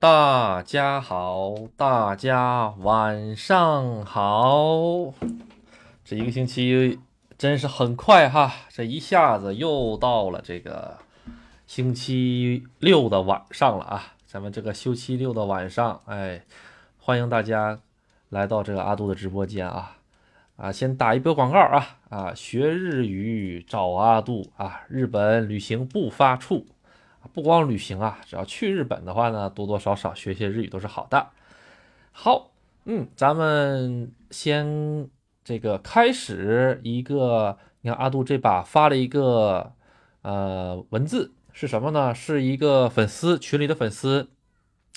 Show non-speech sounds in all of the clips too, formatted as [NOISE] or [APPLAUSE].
大家好，大家晚上好。这一个星期真是很快哈，这一下子又到了这个星期六的晚上了啊！咱们这个休期六的晚上，哎，欢迎大家来到这个阿杜的直播间啊！啊，先打一波广告啊！啊，学日语找阿杜啊！日本旅行不发怵。不光旅行啊，只要去日本的话呢，多多少少学些日语都是好的。好，嗯，咱们先这个开始一个，你看阿杜这把发了一个呃文字是什么呢？是一个粉丝群里的粉丝。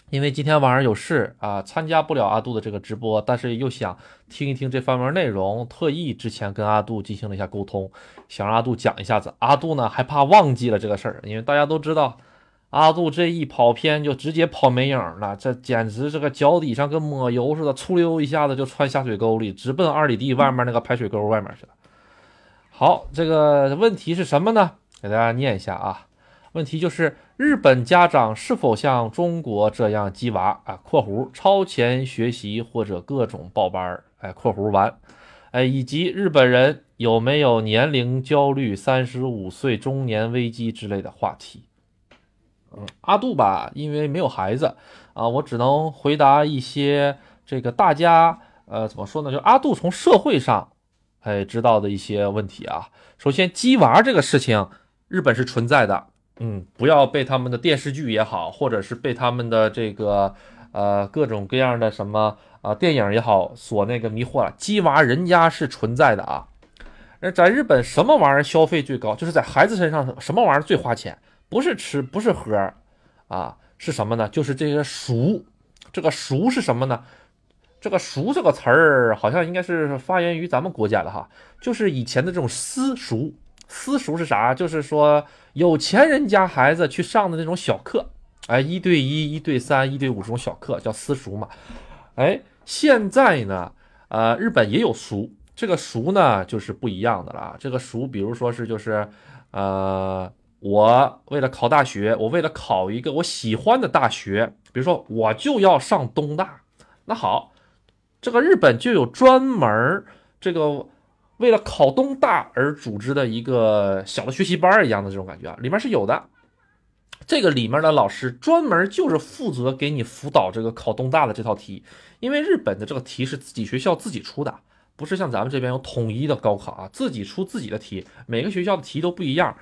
因为今天晚上有事啊，参加不了阿杜的这个直播，但是又想听一听这方面内容，特意之前跟阿杜进行了一下沟通，想让阿杜讲一下子。阿杜呢还怕忘记了这个事儿，因为大家都知道，阿杜这一跑偏就直接跑没影了，这简直这个脚底上跟抹油似的，出溜一下子就窜下水沟里，直奔二里地外面那个排水沟外面去了。好，这个问题是什么呢？给大家念一下啊。问题就是日本家长是否像中国这样鸡娃啊？（括弧超前学习或者各种报班儿）哎，（括弧完）哎，以及日本人有没有年龄焦虑、三十五岁中年危机之类的话题？嗯，阿杜吧，因为没有孩子啊，我只能回答一些这个大家呃怎么说呢？就阿杜从社会上哎知道的一些问题啊。首先，鸡娃这个事情，日本是存在的。嗯，不要被他们的电视剧也好，或者是被他们的这个呃各种各样的什么啊电影也好所那个迷惑了。鸡娃人家是存在的啊。那在日本什么玩意儿消费最高？就是在孩子身上什么玩意儿最花钱？不是吃，不是喝，啊，是什么呢？就是这些熟。这个熟是什么呢？这个熟这个词儿好像应该是发源于咱们国家的哈，就是以前的这种私塾。私塾是啥？就是说有钱人家孩子去上的那种小课，哎，一对一、一对三、一对五这种小课叫私塾嘛。哎，现在呢，呃，日本也有塾，这个塾呢就是不一样的了。这个塾，比如说是就是，呃，我为了考大学，我为了考一个我喜欢的大学，比如说我就要上东大，那好，这个日本就有专门这个。为了考东大而组织的一个小的学习班一样的这种感觉啊，里面是有的。这个里面的老师专门就是负责给你辅导这个考东大的这套题，因为日本的这个题是自己学校自己出的，不是像咱们这边有统一的高考啊，自己出自己的题，每个学校的题都不一样。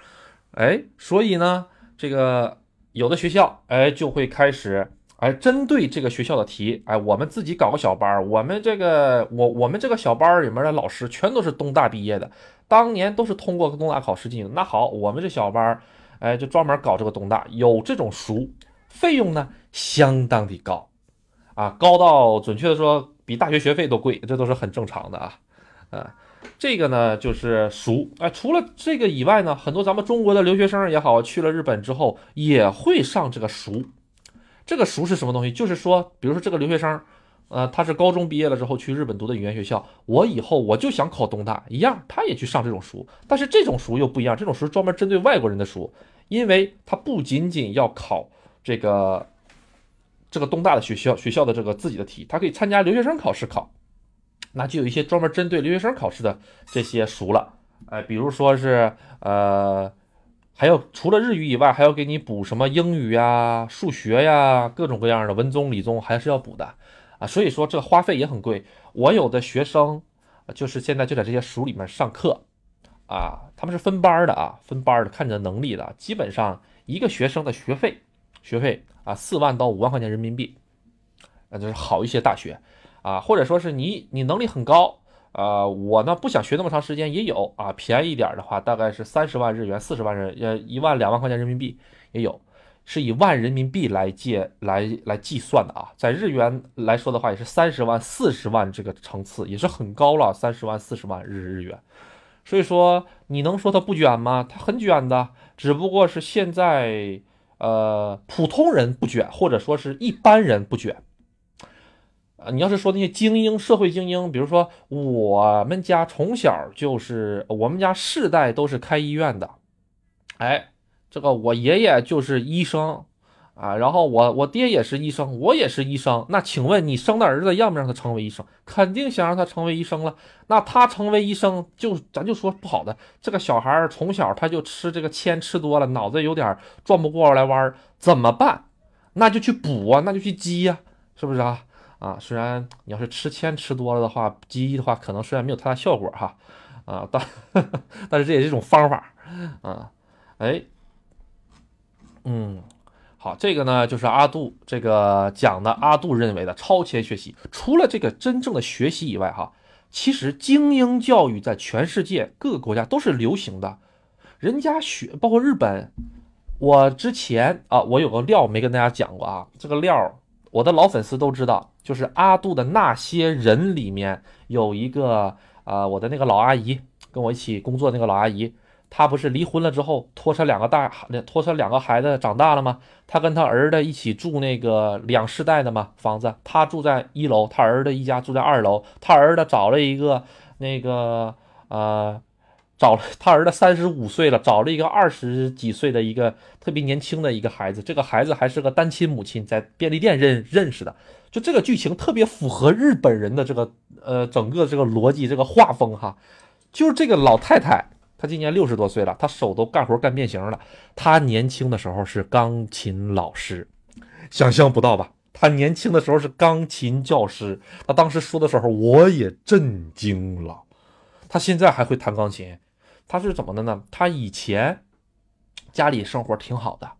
哎，所以呢，这个有的学校哎就会开始。哎，针对这个学校的题，哎，我们自己搞个小班儿。我们这个，我我们这个小班儿里面的老师全都是东大毕业的，当年都是通过东大考试进的。那好，我们这小班儿，哎，就专门搞这个东大，有这种熟，费用呢相当的高，啊，高到准确的说比大学学费都贵，这都是很正常的啊。啊，这个呢就是熟。哎，除了这个以外呢，很多咱们中国的留学生也好，去了日本之后也会上这个熟。这个熟是什么东西？就是说，比如说这个留学生，呃，他是高中毕业了之后去日本读的语言学校，我以后我就想考东大一样，他也去上这种书。但是这种书又不一样，这种书专门针对外国人的书，因为他不仅仅要考这个这个东大的学校学校的这个自己的题，他可以参加留学生考试考，那就有一些专门针对留学生考试的这些书了，哎，比如说是呃。还要除了日语以外，还要给你补什么英语呀、数学呀，各种各样的文综、理综还是要补的啊。所以说这花费也很贵。我有的学生就是现在就在这些书里面上课啊，他们是分班的啊，分班的看你的能力的。基本上一个学生的学费，学费啊四万到五万块钱人民币，那就是好一些大学啊，或者说是你你能力很高。啊，我呢不想学那么长时间，也有啊，便宜一点的话，大概是三十万日元，四十万人，呃，一万两万块钱人民币也有，是以万人民币来借来来计算的啊，在日元来说的话，也是三十万、四十万这个层次，也是很高了，三十万、四十万日日元，所以说你能说它不卷吗？它很卷的，只不过是现在呃普通人不卷，或者说是一般人不卷。啊，你要是说那些精英、社会精英，比如说我们家从小就是我们家世代都是开医院的，哎，这个我爷爷就是医生啊，然后我我爹也是医生，我也是医生。那请问你生的儿子让不让他成为医生？肯定想让他成为医生了。那他成为医生，就咱就说不好的，这个小孩从小他就吃这个铅吃多了，脑子有点转不过来弯儿，怎么办？那就去补啊，那就去积呀，是不是啊？啊，虽然你要是吃铅吃多了的话，积的话可能虽然没有太大效果哈，啊，但但是这也是一种方法啊。哎，嗯。好，这个呢就是阿杜这个讲的。阿杜认为的超前学习，除了这个真正的学习以外，哈，其实精英教育在全世界各个国家都是流行的。人家学，包括日本，我之前啊，我有个料没跟大家讲过啊。这个料，我的老粉丝都知道，就是阿杜的那些人里面有一个啊，我的那个老阿姨，跟我一起工作那个老阿姨。她不是离婚了之后拖着两个大拖着两个孩子长大了吗？她跟她儿子一起住那个两世代的嘛房子，她住在一楼，她儿子一家住在二楼。她儿子找了一个那个呃，找他儿子三十五岁了，找了一个二十几岁的一个特别年轻的一个孩子。这个孩子还是个单亲母亲，在便利店认认识的。就这个剧情特别符合日本人的这个呃整个这个逻辑这个画风哈，就是这个老太太。她今年六十多岁了，她手都干活干变形了。她年轻的时候是钢琴老师，想象不到吧？她年轻的时候是钢琴教师。她当时说的时候，我也震惊了。她现在还会弹钢琴，她是怎么的呢？她以前家里生活挺好的，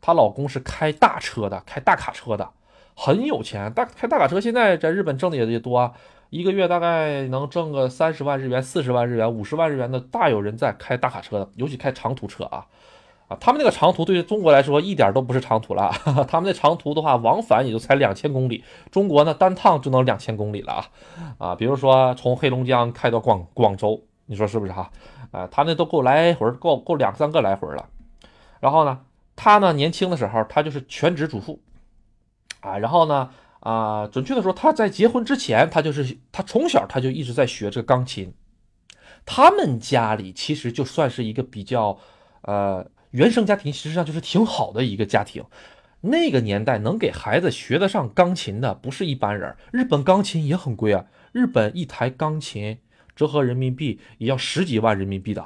她老公是开大车的，开大卡车的，很有钱。大开大卡车，现在在日本挣的也也多啊。一个月大概能挣个三十万日元、四十万日元、五十万日元的，大有人在开大卡车的，尤其开长途车啊，啊，他们那个长途对于中国来说一点都不是长途了，他们那长途的话，往返也就才两千公里，中国呢单趟就能两千公里了啊，啊，比如说从黑龙江开到广广州，你说是不是哈？啊，他那都够来回，够够两三个来回了。然后呢，他呢年轻的时候，他就是全职主妇，啊，然后呢。啊，准确的说，他在结婚之前，他就是他从小他就一直在学这个钢琴。他们家里其实就算是一个比较，呃，原生家庭，实际上就是挺好的一个家庭。那个年代能给孩子学得上钢琴的不是一般人。日本钢琴也很贵啊，日本一台钢琴折合人民币也要十几万人民币的，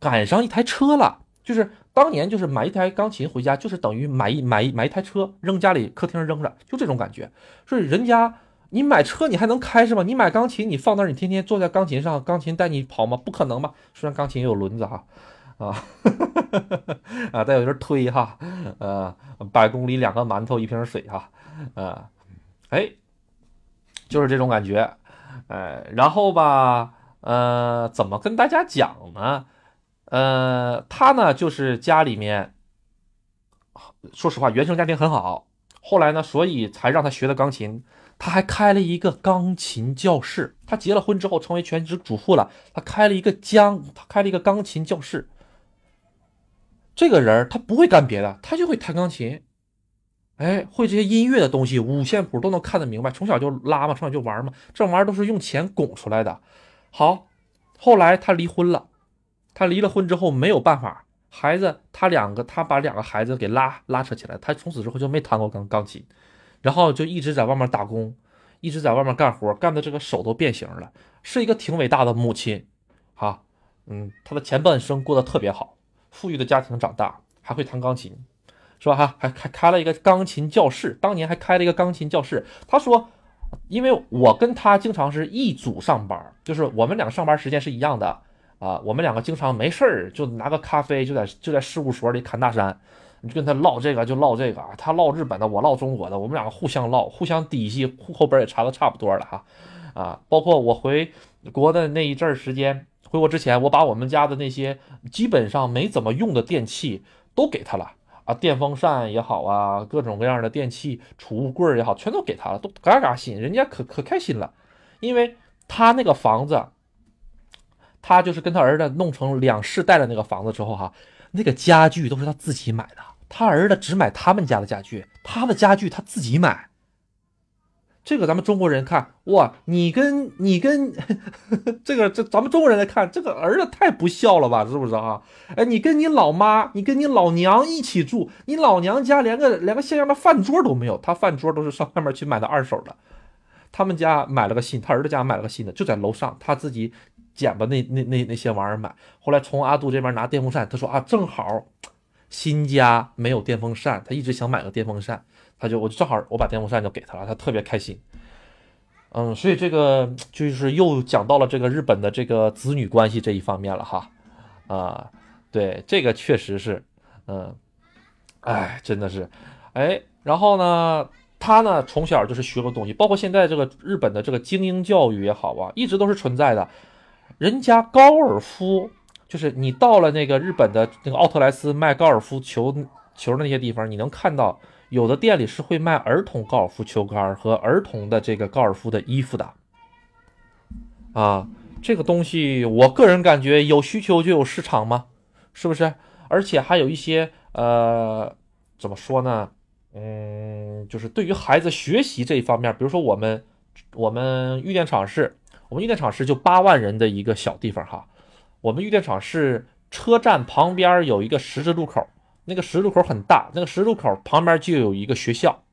赶上一台车了。就是当年就是买一台钢琴回家，就是等于买一买一买一台车扔家里客厅扔着，就这种感觉。所以人家你买车你还能开是吧？你买钢琴你放那儿，你天天坐在钢琴上，钢琴带你跑吗？不可能吧？虽然钢琴也有轮子哈，啊 [LAUGHS] 啊，再有就是推哈，呃，百公里两个馒头一瓶水哈，啊，哎，就是这种感觉，哎，然后吧，呃，怎么跟大家讲呢？呃，他呢，就是家里面，说实话，原生家庭很好。后来呢，所以才让他学的钢琴。他还开了一个钢琴教室。他结了婚之后，成为全职主妇了。他开了一个将，他开了一个钢琴教室。这个人他不会干别的，他就会弹钢琴。哎，会这些音乐的东西，五线谱都能看得明白。从小就拉嘛，从小就玩嘛，这玩意儿都是用钱拱出来的。好，后来他离婚了。他离了婚之后没有办法，孩子他两个，他把两个孩子给拉拉扯起来，他从此之后就没弹过钢钢琴，然后就一直在外面打工，一直在外面干活，干的这个手都变形了，是一个挺伟大的母亲，哈，嗯，他的前半生过得特别好，富裕的家庭长大，还会弹钢琴，是吧？哈，还还开了一个钢琴教室，当年还开了一个钢琴教室。他说，因为我跟他经常是一组上班，就是我们两个上班时间是一样的。啊，我们两个经常没事儿就拿个咖啡，就在就在事务所里侃大山，你就跟他唠这个就唠这个啊，他唠日本的，我唠中国的，我们两个互相唠，互相底细户口本也查的差不多了哈，啊，包括我回国的那一阵儿时间，回国之前，我把我们家的那些基本上没怎么用的电器都给他了啊，电风扇也好啊，各种各样的电器储物柜也好，全都给他了，都嘎嘎新，人家可可开心了，因为他那个房子。他就是跟他儿子弄成两世代的那个房子之后，哈，那个家具都是他自己买的。他儿子只买他们家的家具，他的家具他自己买。这个咱们中国人看哇，你跟 [LAUGHS] 你跟这个这咱们中国人来看，这个儿子太不孝了吧，是不是啊？哎，你跟你老妈，你跟你老娘一起住，你老娘家连个连个像样的饭桌都没有，他饭桌都是上外面去买的二手的。他们家买了个新，他儿子家买了个新的，就在楼上，他自己捡吧那那那那些玩意儿买。后来从阿杜这边拿电风扇，他说啊，正好新家没有电风扇，他一直想买个电风扇。他就我就正好我把电风扇就给他了，他特别开心。嗯，所以这个就是又讲到了这个日本的这个子女关系这一方面了哈。啊，对，这个确实是，嗯，哎，真的是，哎，然后呢，他呢从小就是学过东西，包括现在这个日本的这个精英教育也好啊，一直都是存在的。人家高尔夫就是你到了那个日本的那个奥特莱斯卖高尔夫球球的那些地方，你能看到。有的店里是会卖儿童高尔夫球杆和儿童的这个高尔夫的衣服的，啊，这个东西我个人感觉有需求就有市场嘛，是不是？而且还有一些呃，怎么说呢？嗯，就是对于孩子学习这一方面，比如说我们我们玉电厂市，我们玉电厂是就八万人的一个小地方哈，我们玉电厂是车站旁边有一个十字路口。那个十字路口很大，那个十字路口旁边就有一个学校，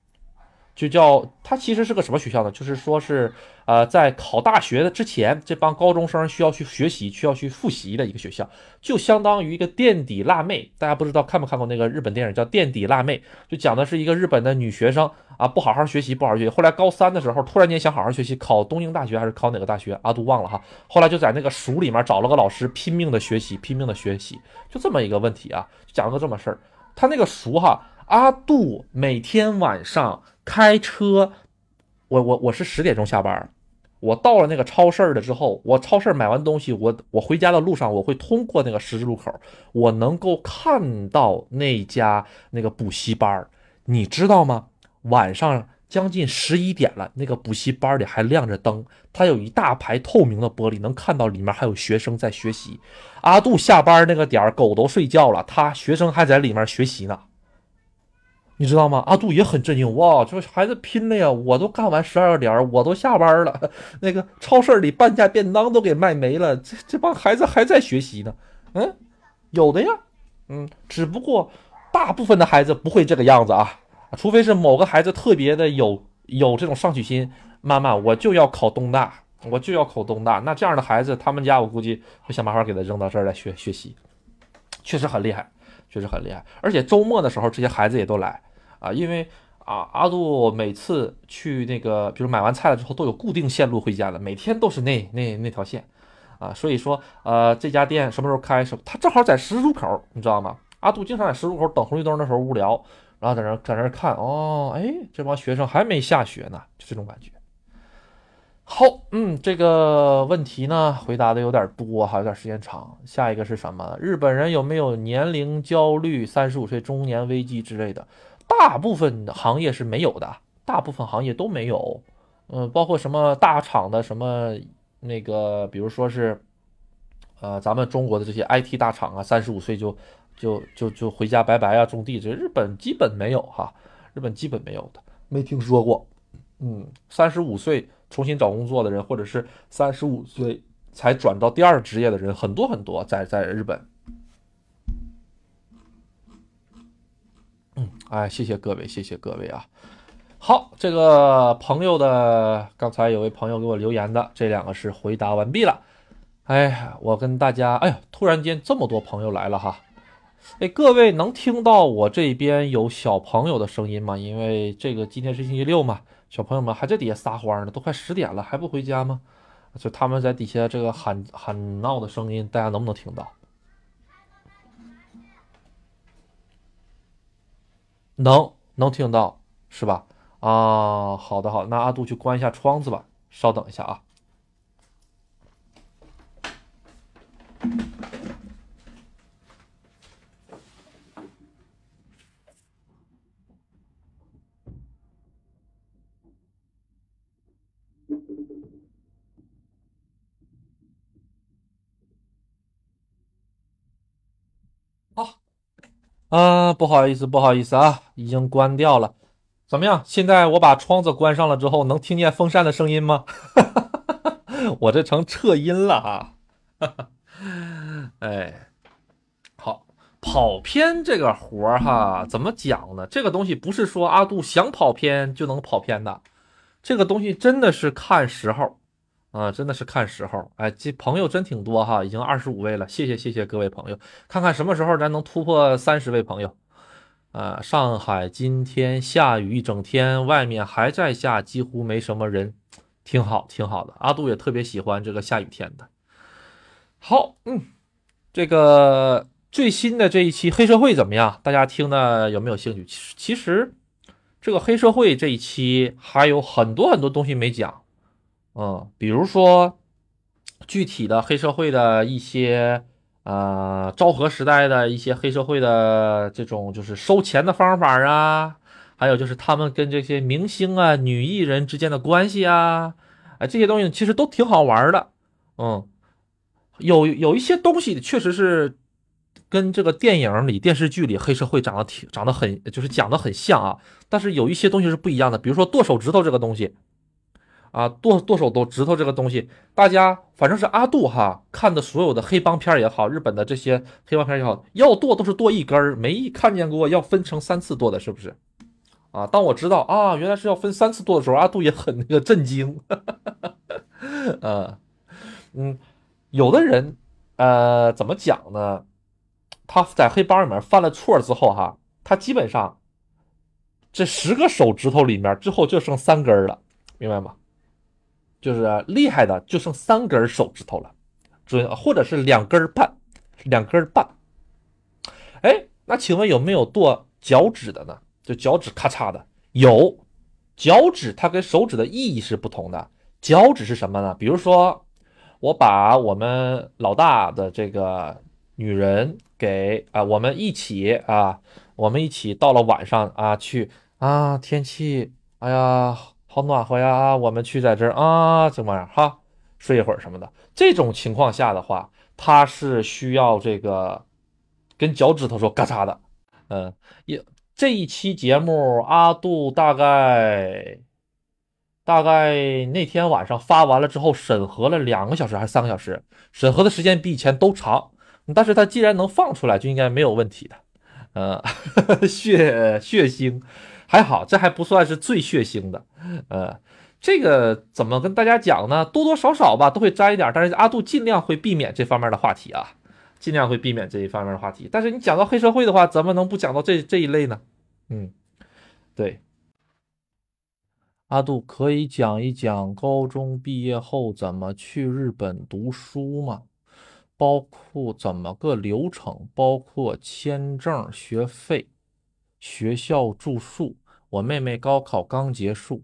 就叫它其实是个什么学校呢？就是说是呃，在考大学的之前，这帮高中生需要去学习、需要去复习的一个学校，就相当于一个垫底辣妹。大家不知道看没看过那个日本电影叫《垫底辣妹》，就讲的是一个日本的女学生。啊，不好好学习，不好好学习。后来高三的时候，突然间想好好学习，考东京大学还是考哪个大学？阿杜忘了哈。后来就在那个塾里面找了个老师，拼命的学习，拼命的学习，就这么一个问题啊，就讲了个这么事儿。他那个塾哈，阿杜每天晚上开车，我我我是十点钟下班，我到了那个超市了之后，我超市买完东西，我我回家的路上，我会通过那个十字路口，我能够看到那家那个补习班你知道吗？晚上将近十一点了，那个补习班里还亮着灯，它有一大排透明的玻璃，能看到里面还有学生在学习。阿杜下班那个点儿，狗都睡觉了，他学生还在里面学习呢，你知道吗？阿杜也很震惊，哇，这孩子拼了呀！我都干完十二点我都下班了，[LAUGHS] 那个超市里半价便当都给卖没了，这这帮孩子还在学习呢。嗯，有的呀，嗯，只不过大部分的孩子不会这个样子啊。除非是某个孩子特别的有有这种上取心，妈妈我就要考东大，我就要考东大。那这样的孩子，他们家我估计会想办法给他扔到这儿来学学习，确实很厉害，确实很厉害。而且周末的时候，这些孩子也都来啊，因为啊，阿杜每次去那个，比如买完菜了之后，都有固定线路回家的，每天都是那那那条线啊。所以说，呃，这家店什么时候开？什他正好在十字路口，你知道吗？阿杜经常在十字路口等红绿灯的时候无聊。然后在那在那看哦，哎，这帮学生还没下学呢，就这种感觉。好，嗯，这个问题呢回答的有点多哈，有点时间长。下一个是什么？日本人有没有年龄焦虑、三十五岁中年危机之类的？大部分行业是没有的，大部分行业都没有。嗯，包括什么大厂的什么那个，比如说是，呃，咱们中国的这些 IT 大厂啊，三十五岁就。就就就回家拜拜啊，种地这日本基本没有哈，日本基本没有的，没听说过。嗯，三十五岁重新找工作的人，或者是三十五岁才转到第二职业的人，很多很多，在在日本。嗯，哎，谢谢各位，谢谢各位啊。好，这个朋友的刚才有位朋友给我留言的，这两个是回答完毕了。哎呀，我跟大家，哎呀，突然间这么多朋友来了哈。哎，各位能听到我这边有小朋友的声音吗？因为这个今天是星期六嘛，小朋友们还在底下撒欢呢，都快十点了还不回家吗？就他们在底下这个喊喊闹的声音，大家能不能听到？能，能听到是吧？啊，好的好，那阿杜去关一下窗子吧，稍等一下啊。啊，不好意思，不好意思啊，已经关掉了。怎么样？现在我把窗子关上了之后，能听见风扇的声音吗？[LAUGHS] 我这成撤音了哈。[LAUGHS] 哎，好，跑偏这个活儿哈，怎么讲呢？这个东西不是说阿杜想跑偏就能跑偏的，这个东西真的是看时候啊，真的是看时候。哎，这朋友真挺多哈，已经二十五位了，谢谢谢谢各位朋友，看看什么时候咱能突破三十位朋友。呃，上海今天下雨一整天，外面还在下，几乎没什么人，挺好，挺好的。阿杜也特别喜欢这个下雨天的。好，嗯，这个最新的这一期黑社会怎么样？大家听的有没有兴趣？其实，其实这个黑社会这一期还有很多很多东西没讲，嗯，比如说具体的黑社会的一些。呃，昭和时代的一些黑社会的这种就是收钱的方法啊，还有就是他们跟这些明星啊、女艺人之间的关系啊，哎，这些东西其实都挺好玩的。嗯，有有一些东西确实是跟这个电影里、电视剧里黑社会长得挺长得很，就是讲的很像啊。但是有一些东西是不一样的，比如说剁手指头这个东西。啊，剁剁手剁指头这个东西，大家反正是阿杜哈看的所有的黑帮片也好，日本的这些黑帮片也好，要剁都是剁一根儿，没看见过要分成三次剁的，是不是？啊，当我知道啊，原来是要分三次剁的时候，阿杜也很那个震惊。呃，[LAUGHS] 嗯，有的人呃怎么讲呢？他在黑帮里面犯了错之后哈，他基本上这十个手指头里面之后就剩三根了，明白吗？就是厉害的就剩三根手指头了，准或者是两根半，两根半。哎，那请问有没有剁脚趾的呢？就脚趾咔嚓的有，脚趾它跟手指的意义是不同的。脚趾是什么呢？比如说，我把我们老大的这个女人给啊，我们一起啊，我们一起到了晚上啊去啊，天气哎呀。好暖和呀！我们去在这儿啊，怎么样哈？睡一会儿什么的。这种情况下的话，它是需要这个跟脚趾头说嘎嚓的。嗯，也这一期节目阿杜大概大概那天晚上发完了之后，审核了两个小时还是三个小时，审核的时间比以前都长。但是他既然能放出来，就应该没有问题的。嗯，[LAUGHS] 血血腥。还好，这还不算是最血腥的，呃，这个怎么跟大家讲呢？多多少少吧，都会沾一点，但是阿杜尽量会避免这方面的话题啊，尽量会避免这一方面的话题。但是你讲到黑社会的话，怎么能不讲到这这一类呢？嗯，对，阿杜可以讲一讲高中毕业后怎么去日本读书吗？包括怎么个流程，包括签证、学费、学校住宿。我妹妹高考刚结束，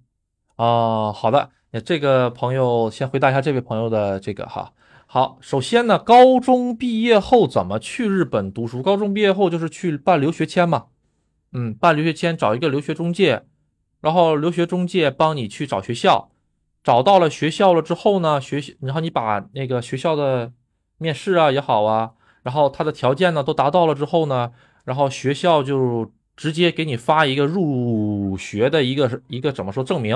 啊，好的，那这个朋友先回答一下这位朋友的这个哈。好，首先呢，高中毕业后怎么去日本读书？高中毕业后就是去办留学签嘛，嗯，办留学签，找一个留学中介，然后留学中介帮你去找学校，找到了学校了之后呢，学习，然后你把那个学校的面试啊也好啊，然后他的条件呢都达到了之后呢，然后学校就。直接给你发一个入学的一个一个怎么说证明，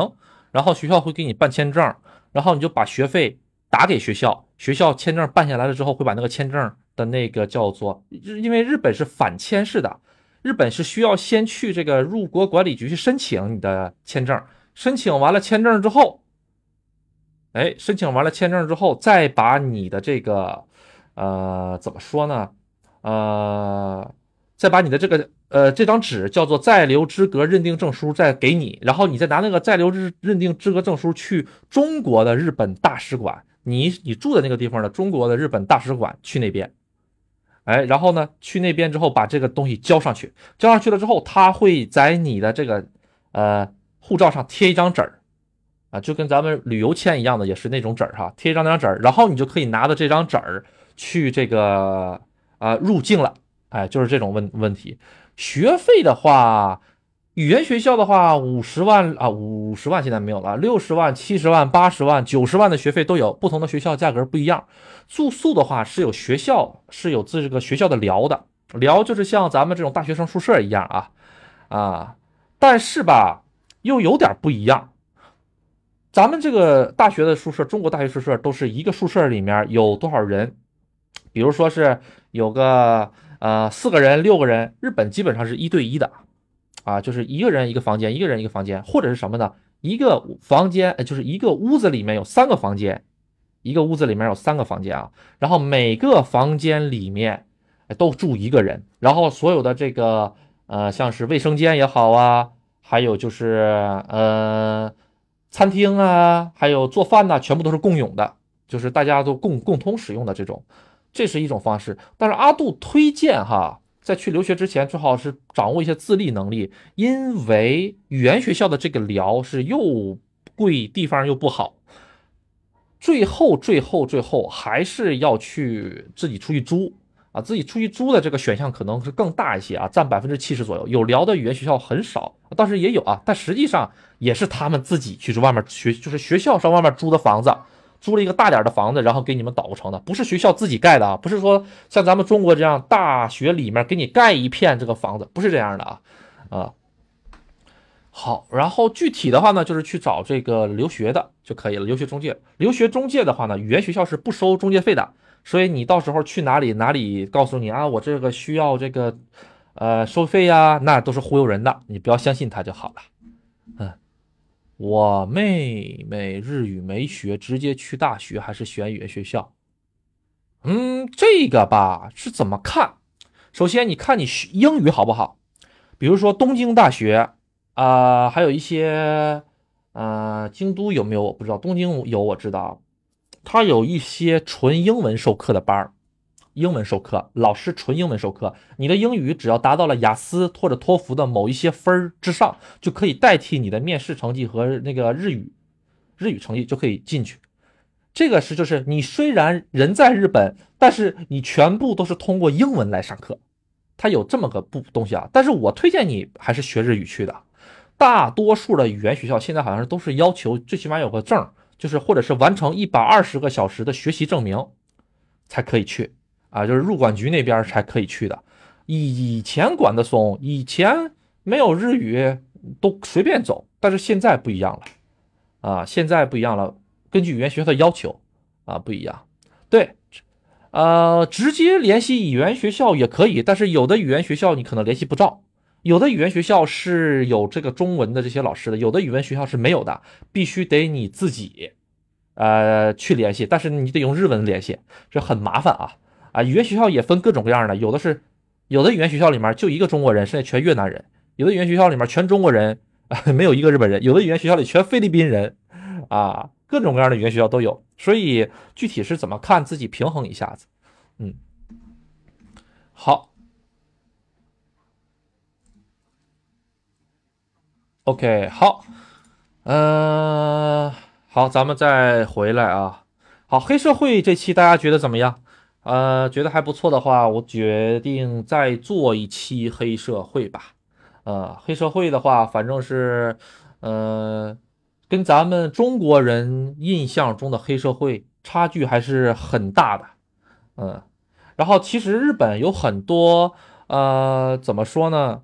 然后学校会给你办签证，然后你就把学费打给学校，学校签证办下来了之后会把那个签证的那个叫做，因为日本是反签式的，日本是需要先去这个入国管理局去申请你的签证，申请完了签证之后，哎，申请完了签证之后，再把你的这个呃怎么说呢，呃。再把你的这个呃这张纸叫做在留资格认定证书再给你，然后你再拿那个在留认认定资格证书去中国的日本大使馆，你你住的那个地方的中国的日本大使馆去那边，哎，然后呢去那边之后把这个东西交上去，交上去了之后，他会在你的这个呃护照上贴一张纸儿啊，就跟咱们旅游签一样的，也是那种纸儿哈，贴一张那张纸儿，然后你就可以拿着这张纸儿去这个啊入境了。哎，就是这种问问题。学费的话，语言学校的话，五十万啊，五十万现在没有了，六十万、七十万、八十万、九十万的学费都有，不同的学校价格不一样。住宿的话是有学校是有这个学校的寮的，寮就是像咱们这种大学生宿舍一样啊啊。但是吧，又有点不一样。咱们这个大学的宿舍，中国大学宿舍都是一个宿舍里面有多少人？比如说是有个呃四个人、六个人，日本基本上是一对一的，啊，就是一个人一个房间，一个人一个房间，或者是什么呢？一个房间，就是一个屋子里面有三个房间，一个屋子里面有三个房间啊，然后每个房间里面都住一个人，然后所有的这个呃像是卫生间也好啊，还有就是呃。餐厅啊，还有做饭呐，全部都是共用的，就是大家都共共同使用的这种，这是一种方式。但是阿杜推荐哈，在去留学之前，最好是掌握一些自立能力，因为语言学校的这个聊是又贵，地方又不好，最后最后最后还是要去自己出去租。啊，自己出去租的这个选项可能是更大一些啊，占百分之七十左右。有聊的语言学校很少，倒是也有啊，但实际上也是他们自己去外面学，就是学校上外面租的房子，租了一个大点的房子，然后给你们导成的，不是学校自己盖的啊，不是说像咱们中国这样大学里面给你盖一片这个房子，不是这样的啊啊。好，然后具体的话呢，就是去找这个留学的就可以了，留学中介。留学中介的话呢，语言学校是不收中介费的。所以你到时候去哪里哪里告诉你啊，我这个需要这个，呃，收费呀，那都是忽悠人的，你不要相信他就好了。我妹妹日语没学，直接去大学还是选语言学校？嗯，这个吧是怎么看？首先你看你学英语好不好？比如说东京大学啊，还有一些，呃，京都有没有我不知道，东京有我知道。他有一些纯英文授课的班儿，英文授课老师纯英文授课，你的英语只要达到了雅思或者托福的某一些分儿之上，就可以代替你的面试成绩和那个日语日语成绩就可以进去。这个是就是你虽然人在日本，但是你全部都是通过英文来上课，它有这么个不东西啊。但是我推荐你还是学日语去的。大多数的语言学校现在好像是都是要求最起码有个证。就是或者是完成一百二十个小时的学习证明，才可以去啊，就是入管局那边才可以去的。以前管得松，以前没有日语都随便走，但是现在不一样了啊，现在不一样了，根据语言学校的要求啊不一样。对，呃，直接联系语言学校也可以，但是有的语言学校你可能联系不着。有的语言学校是有这个中文的这些老师的，有的语言学校是没有的，必须得你自己，呃，去联系。但是你得用日文联系，这很麻烦啊啊！语言学校也分各种各样的，有的是有的语言学校里面就一个中国人，剩下全越南人；有的语言学校里面全中国人，[LAUGHS] 没有一个日本人；有的语言学校里全菲律宾人，啊，各种各样的语言学校都有。所以具体是怎么看，自己平衡一下子。嗯，好。OK，好，嗯，好，咱们再回来啊。好，黑社会这期大家觉得怎么样？呃，觉得还不错的话，我决定再做一期黑社会吧。呃，黑社会的话，反正是，呃，跟咱们中国人印象中的黑社会差距还是很大的。嗯，然后其实日本有很多，呃，怎么说呢？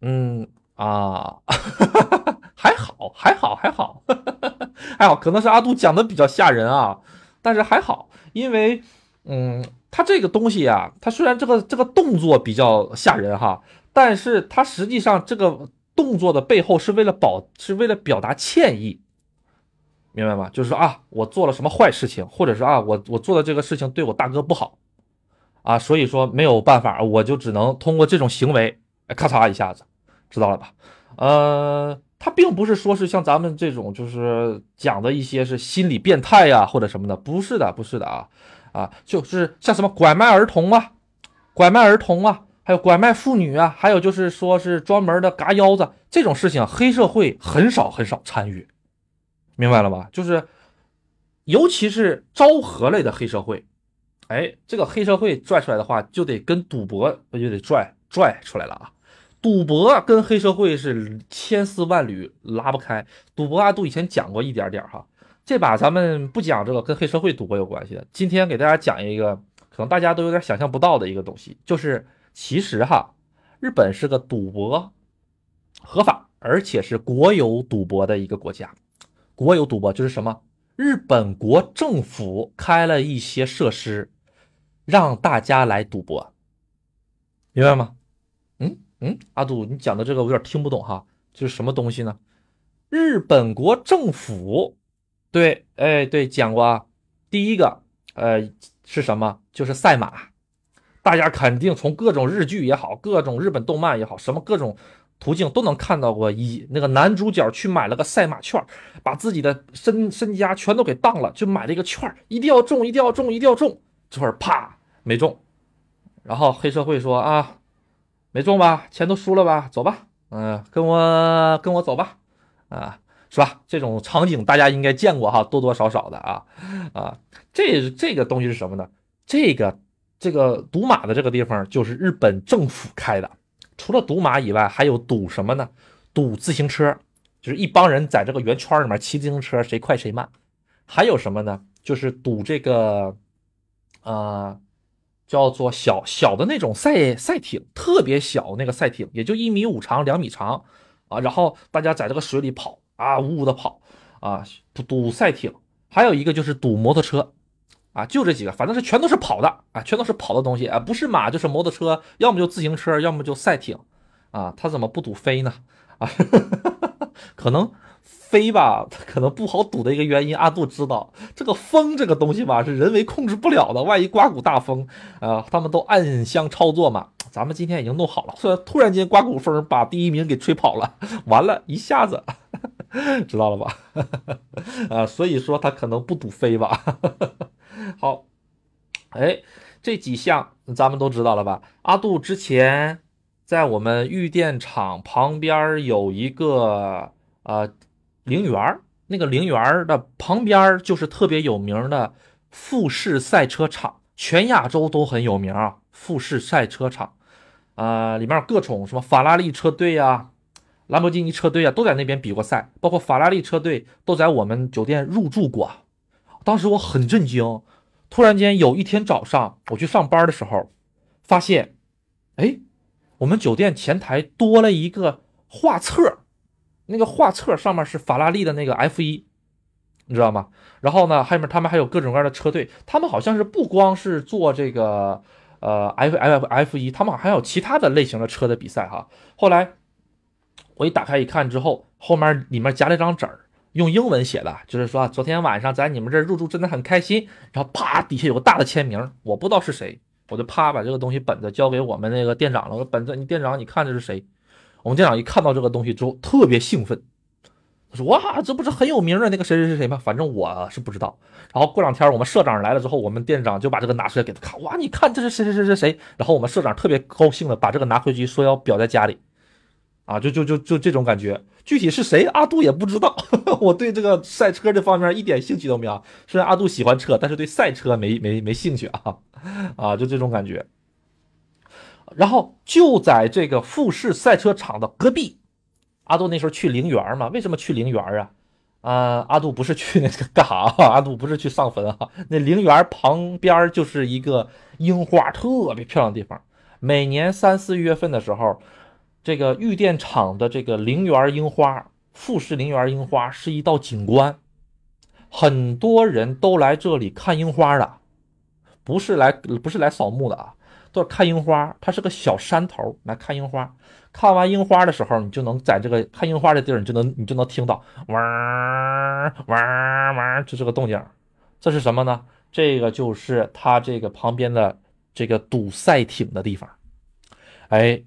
嗯。啊，[LAUGHS] 还好，还好，还好，[LAUGHS] 还好，可能是阿杜讲的比较吓人啊，但是还好，因为，嗯，他这个东西啊，他虽然这个这个动作比较吓人哈，但是他实际上这个动作的背后是为了保，是为了表达歉意，明白吗？就是啊，我做了什么坏事情，或者是啊，我我做的这个事情对我大哥不好，啊，所以说没有办法，我就只能通过这种行为，咔嚓一下子。知道了吧？呃，他并不是说是像咱们这种，就是讲的一些是心理变态呀或者什么的，不是的，不是的啊啊，就是像什么拐卖儿童啊、拐卖儿童啊，还有拐卖妇女啊，还有就是说是专门的嘎腰子这种事情，黑社会很少很少参与，明白了吧？就是尤其是昭和类的黑社会，哎，这个黑社会拽出来的话，就得跟赌博那就得拽拽出来了啊。赌博跟黑社会是千丝万缕拉不开。赌博阿杜以前讲过一点点哈，这把咱们不讲这个跟黑社会赌博有关系的。今天给大家讲一个可能大家都有点想象不到的一个东西，就是其实哈，日本是个赌博合法，而且是国有赌博的一个国家。国有赌博就是什么？日本国政府开了一些设施，让大家来赌博，明白吗？嗯嗯，阿杜，你讲的这个我有点听不懂哈，这是什么东西呢？日本国政府，对，哎对，讲过啊。第一个，呃，是什么？就是赛马。大家肯定从各种日剧也好，各种日本动漫也好，什么各种途径都能看到过。一那个男主角去买了个赛马券，把自己的身身家全都给当了，就买了一个券，一定要中，一定要中，一定要中。这会儿啪没中，然后黑社会说啊，没中吧，钱都输了吧，走吧，嗯，跟我跟我走吧，啊，是吧？这种场景大家应该见过哈，多多少少的啊啊，这这个东西是什么呢？这个。这个赌马的这个地方就是日本政府开的，除了赌马以外，还有赌什么呢？赌自行车，就是一帮人在这个圆圈里面骑自行车，谁快谁慢。还有什么呢？就是赌这个，呃，叫做小小的那种赛赛艇，特别小那个赛艇，也就一米五长、两米长啊。然后大家在这个水里跑啊，呜呜的跑啊，赌赛艇。还有一个就是赌摩托车。啊，就这几个，反正是全都是跑的啊，全都是跑的东西啊，不是马就是摩托车，要么就自行车，要么就赛艇，啊，他怎么不赌飞呢？啊，[LAUGHS] 可能飞吧，可能不好赌的一个原因，阿杜知道这个风这个东西吧，是人为控制不了的，万一刮股大风，啊，他们都暗箱操作嘛。咱们今天已经弄好了，虽然突然间刮股风把第一名给吹跑了，完了一下子，知道了吧？[LAUGHS] 啊，所以说他可能不赌飞吧。好，哎，这几项咱们都知道了吧？阿杜之前在我们玉电厂旁边有一个呃陵园，那个陵园的旁边就是特别有名的富士赛车场，全亚洲都很有名啊。富士赛车场，啊，里面各种什么法拉利车队呀、兰博基尼车队啊，都在那边比过赛，包括法拉利车队都在我们酒店入住过。当时我很震惊，突然间有一天早上我去上班的时候，发现，哎，我们酒店前台多了一个画册，那个画册上面是法拉利的那个 F 一，你知道吗？然后呢，后面他们还有各种各样的车队，他们好像是不光是做这个呃 F F F 一，他们还有其他的类型的车的比赛哈。后来我一打开一看之后，后面里面夹了一张纸儿。用英文写的，就是说昨天晚上在你们这儿入住真的很开心。然后啪，底下有个大的签名，我不知道是谁，我就啪把这个东西本子交给我们那个店长了。我说本子，你店长你看这是谁？我们店长一看到这个东西之后特别兴奋，他说哇，这不是很有名的那个谁谁谁谁吗？反正我是不知道。然后过两天我们社长来了之后，我们店长就把这个拿出来给他看，哇，你看这是谁谁谁谁谁。然后我们社长特别高兴的把这个拿回去，说要裱在家里。啊，就就就就这种感觉，具体是谁，阿杜也不知道。[LAUGHS] 我对这个赛车这方面一点兴趣都没有。虽然阿杜喜欢车，但是对赛车没没没兴趣啊 [LAUGHS] 啊，就这种感觉。然后就在这个富士赛车场的隔壁，阿杜那时候去陵园嘛？为什么去陵园啊？啊，阿杜不是去那个干啥？阿杜不是去上坟啊？那陵园旁边就是一个樱花特别漂亮的地方，每年三四月份的时候。这个玉电厂的这个陵园樱花，富士陵园樱花是一道景观，很多人都来这里看樱花的，不是来不是来扫墓的啊，都是看樱花。它是个小山头来看樱花，看完樱花的时候，你就能在这个看樱花的地儿，你就能你就能听到嗡嗡嗡，就这个动静。这是什么呢？这个就是它这个旁边的这个堵赛艇的地方，哎。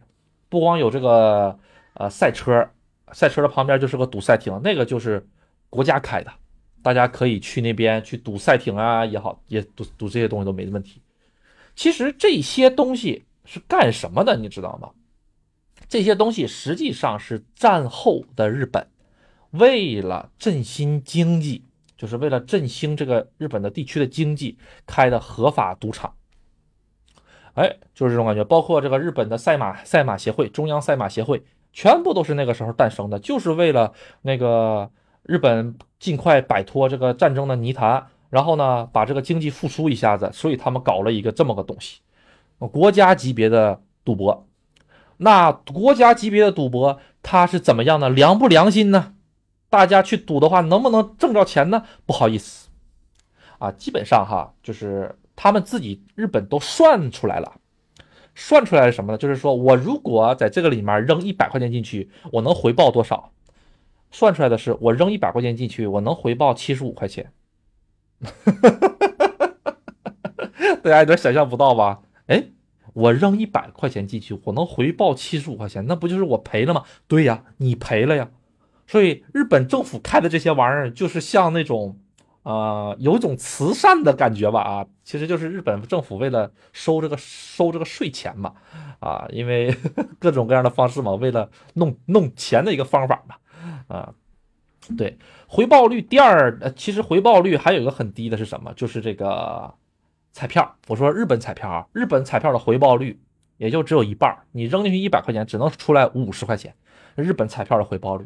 不光有这个呃赛车，赛车的旁边就是个赌赛艇，那个就是国家开的，大家可以去那边去赌赛艇啊也好，也赌赌这些东西都没问题。其实这些东西是干什么的，你知道吗？这些东西实际上是战后的日本为了振兴经济，就是为了振兴这个日本的地区的经济开的合法赌场。哎，就是这种感觉，包括这个日本的赛马赛马协会、中央赛马协会，全部都是那个时候诞生的，就是为了那个日本尽快摆脱这个战争的泥潭，然后呢，把这个经济复苏一下子，所以他们搞了一个这么个东西，国家级别的赌博。那国家级别的赌博，它是怎么样呢？良不良心呢？大家去赌的话，能不能挣着钱呢？不好意思，啊，基本上哈，就是他们自己日本都算出来了，算出来是什么呢？就是说我如果在这个里面扔一百块钱进去，我能回报多少？算出来的是，我扔一百块钱进去，我能回报七十五块钱。[LAUGHS] 大家有点想象不到吧？哎，我扔一百块钱进去，我能回报七十五块钱，那不就是我赔了吗？对呀，你赔了呀。所以日本政府开的这些玩意儿，就是像那种，呃，有一种慈善的感觉吧？啊，其实就是日本政府为了收这个收这个税钱嘛，啊，因为 [LAUGHS] 各种各样的方式嘛，为了弄弄钱的一个方法嘛，啊，对，回报率第二，呃，其实回报率还有一个很低的是什么？就是这个彩票。我说日本彩票啊，日本彩票的回报率也就只有一半，你扔进去一百块钱，只能出来五十块钱，日本彩票的回报率。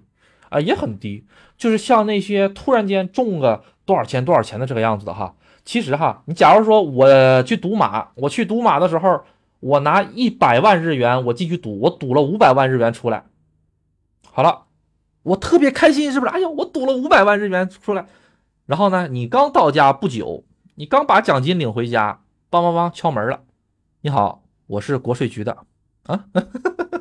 啊，也很低，就是像那些突然间中个多少钱多少钱的这个样子的哈。其实哈，你假如说我去赌马，我去赌马的时候，我拿一百万日元我进去赌，我赌了五百万日元出来，好了，我特别开心，是不是？哎呀，我赌了五百万日元出来，然后呢，你刚到家不久，你刚把奖金领回家，梆梆梆敲门了，你好，我是国税局的啊，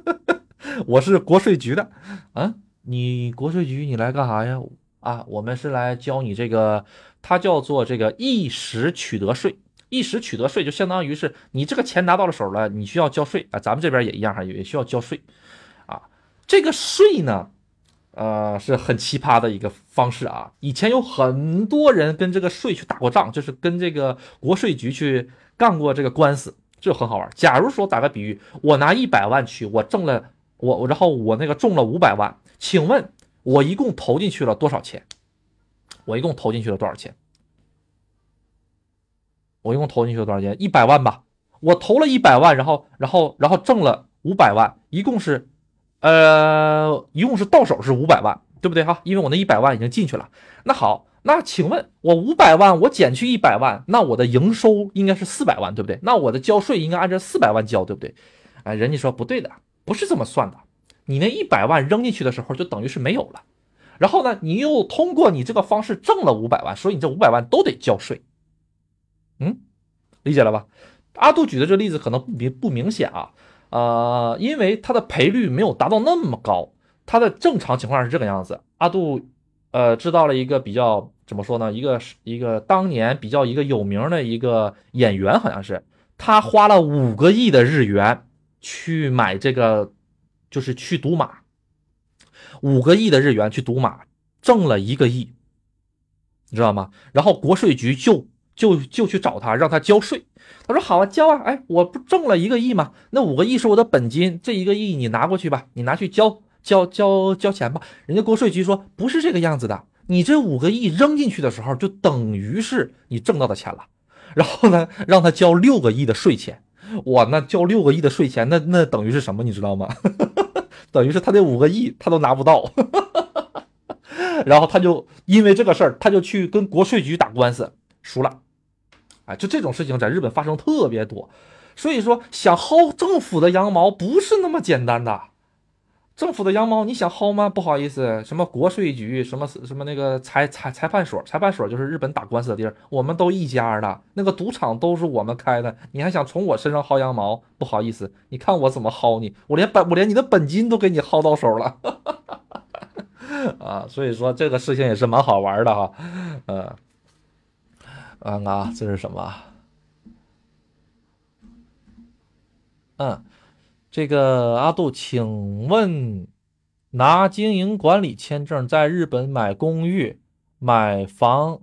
[LAUGHS] 我是国税局的啊。你国税局，你来干啥呀？啊，我们是来教你这个，它叫做这个一时取得税。一时取得税就相当于是你这个钱拿到了手了，你需要交税啊。咱们这边也一样哈，也需要交税啊。这个税呢，呃，是很奇葩的一个方式啊。以前有很多人跟这个税去打过仗，就是跟这个国税局去干过这个官司，这很好玩。假如说打个比喻，我拿一百万去，我挣了我我，然后我那个中了五百万。请问，我一共投进去了多少钱？我一共投进去了多少钱？我一共投进去了多少钱？一百万吧。我投了一百万，然后，然后，然后挣了五百万，一共是，呃，一共是到手是五百万，对不对哈？因为我那一百万已经进去了。那好，那请问，我五百万我减去一百万，那我的营收应该是四百万，对不对？那我的交税应该按照四百万交，对不对？哎，人家说不对的，不是这么算的。你那一百万扔进去的时候，就等于是没有了。然后呢，你又通过你这个方式挣了五百万，所以你这五百万都得交税。嗯，理解了吧？阿杜举的这个例子可能不明不明显啊，呃，因为它的赔率没有达到那么高。它的正常情况是这个样子。阿杜，呃，知道了一个比较怎么说呢？一个一个当年比较一个有名的一个演员，好像是他花了五个亿的日元去买这个。就是去赌马，五个亿的日元去赌马，挣了一个亿，你知道吗？然后国税局就就就去找他，让他交税。他说好啊，交啊，哎，我不挣了一个亿吗？那五个亿是我的本金，这一个亿你拿过去吧，你拿去交交交交钱吧。人家国税局说不是这个样子的，你这五个亿扔进去的时候，就等于是你挣到的钱了。然后呢，让他交六个亿的税钱。哇，那交六个亿的税钱，那那等于是什么？你知道吗？[LAUGHS] 等于是他那五个亿他都拿不到，[LAUGHS] 然后他就因为这个事儿，他就去跟国税局打官司，输了。哎，就这种事情在日本发生特别多，所以说想薅政府的羊毛不是那么简单的。政府的羊毛你想薅吗？不好意思，什么国税局，什么什么那个裁裁裁判所，裁判所就是日本打官司的地儿，我们都一家的，那个赌场都是我们开的，你还想从我身上薅羊毛？不好意思，你看我怎么薅你，我连本我连你的本金都给你薅到手了，[LAUGHS] 啊，所以说这个事情也是蛮好玩的哈，嗯，啊，这是什么？嗯。这个阿杜，请问拿经营管理签证在日本买公寓、买房、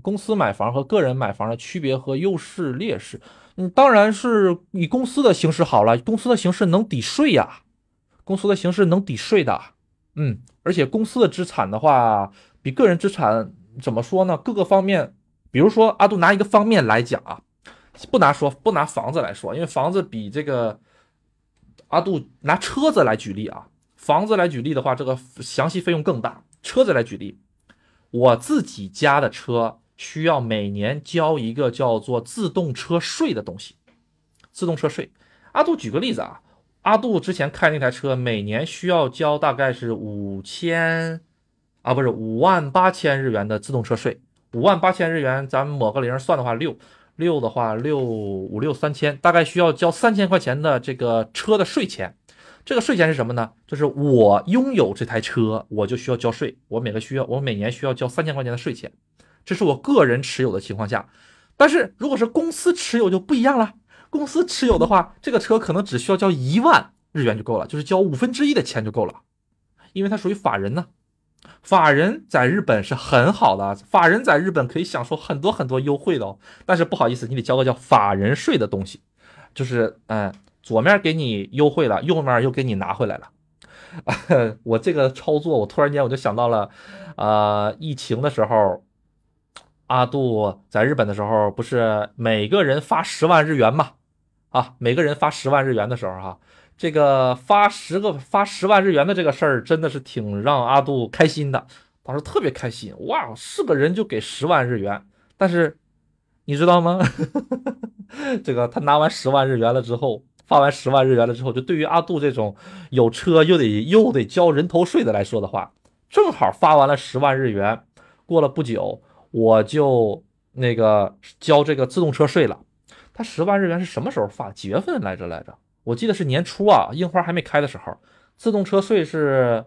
公司买房和个人买房的区别和优势劣势？嗯，当然是以公司的形式好了，公司的形式能抵税呀，公司的形式能抵税的。嗯，而且公司的资产的话，比个人资产怎么说呢？各个方面，比如说阿杜拿一个方面来讲啊，不拿说不拿房子来说，因为房子比这个。阿杜拿车子来举例啊，房子来举例的话，这个详细费用更大。车子来举例，我自己家的车需要每年交一个叫做自动车税的东西。自动车税，阿杜举个例子啊，阿杜之前开那台车，每年需要交大概是五千啊，不是五万八千日元的自动车税。五万八千日元，咱们抹个零算的话，六六的话六五六三千，大概需要交三千块钱的这个车的税钱。这个税钱是什么呢？就是我拥有这台车，我就需要交税。我每个需要，我每年需要交三千块钱的税钱。这是我个人持有的情况下，但是如果是公司持有就不一样了。公司持有的话，这个车可能只需要交一万日元就够了，就是交五分之一的钱就够了，因为它属于法人呢。法人在日本是很好的，法人在日本可以享受很多很多优惠的哦。但是不好意思，你得交个叫法人税的东西，就是嗯，左面给你优惠了，右面又给你拿回来了。[LAUGHS] 我这个操作，我突然间我就想到了，呃，疫情的时候。阿杜在日本的时候，不是每个人发十万日元嘛？啊，每个人发十万日元的时候，哈，这个发十个发十万日元的这个事儿，真的是挺让阿杜开心的。当时特别开心，哇，是个人就给十万日元。但是你知道吗？[LAUGHS] 这个他拿完十万日元了之后，发完十万日元了之后，就对于阿杜这种有车又得又得交人头税的来说的话，正好发完了十万日元，过了不久。我就那个交这个自动车税了，他十万日元是什么时候发？几月份来着来着？我记得是年初啊，樱花还没开的时候，自动车税是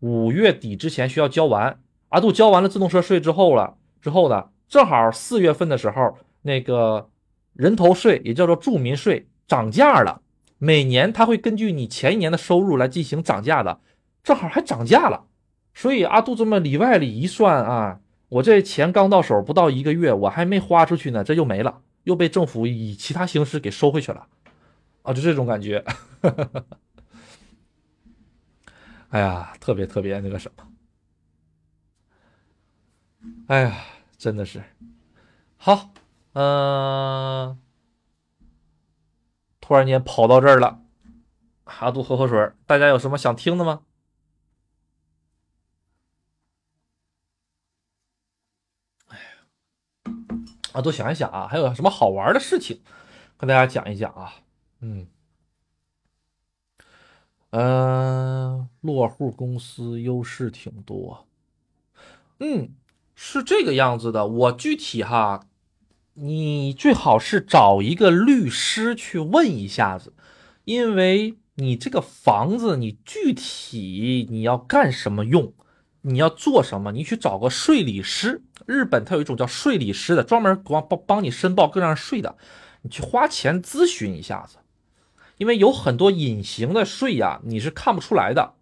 五月底之前需要交完。阿杜交完了自动车税之后了，之后呢，正好四月份的时候，那个人头税也叫做住民税涨价了，每年它会根据你前一年的收入来进行涨价的，正好还涨价了，所以阿杜这么里外里一算啊。我这钱刚到手不到一个月，我还没花出去呢，这又没了，又被政府以其他形式给收回去了，啊，就这种感觉，哎呀，特别特别那个什么，哎呀，真的是，好，嗯，突然间跑到这儿了，阿杜喝口水，大家有什么想听的吗？啊，多想一想啊，还有什么好玩的事情，跟大家讲一讲啊。嗯，嗯，落户公司优势挺多。嗯，是这个样子的。我具体哈，你最好是找一个律师去问一下子，因为你这个房子，你具体你要干什么用？你要做什么？你去找个税理师。日本它有一种叫税理师的，专门帮帮帮你申报各样税的。你去花钱咨询一下子，因为有很多隐形的税呀，你是看不出来的。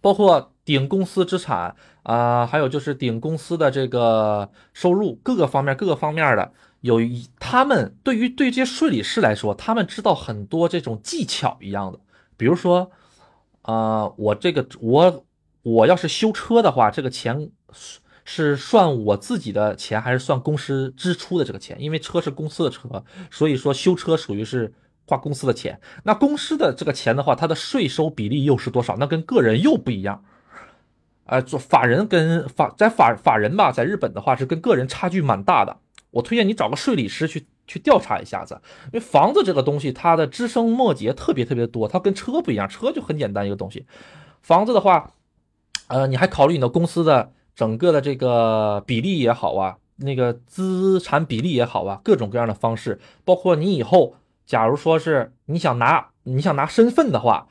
包括顶公司资产啊，还有就是顶公司的这个收入，各个方面各个方面的，有一他们对于对这些税理师来说，他们知道很多这种技巧一样的。比如说，啊，我这个我。我要是修车的话，这个钱是算我自己的钱，还是算公司支出的这个钱？因为车是公司的车，所以说修车属于是花公司的钱。那公司的这个钱的话，它的税收比例又是多少？那跟个人又不一样。呃，做法人跟法在法法人吧，在日本的话是跟个人差距蛮大的。我推荐你找个税理师去去调查一下子，因为房子这个东西它的枝生末节特别特别多，它跟车不一样，车就很简单一个东西，房子的话。呃，你还考虑你的公司的整个的这个比例也好啊，那个资产比例也好啊，各种各样的方式，包括你以后假如说是你想拿你想拿身份的话，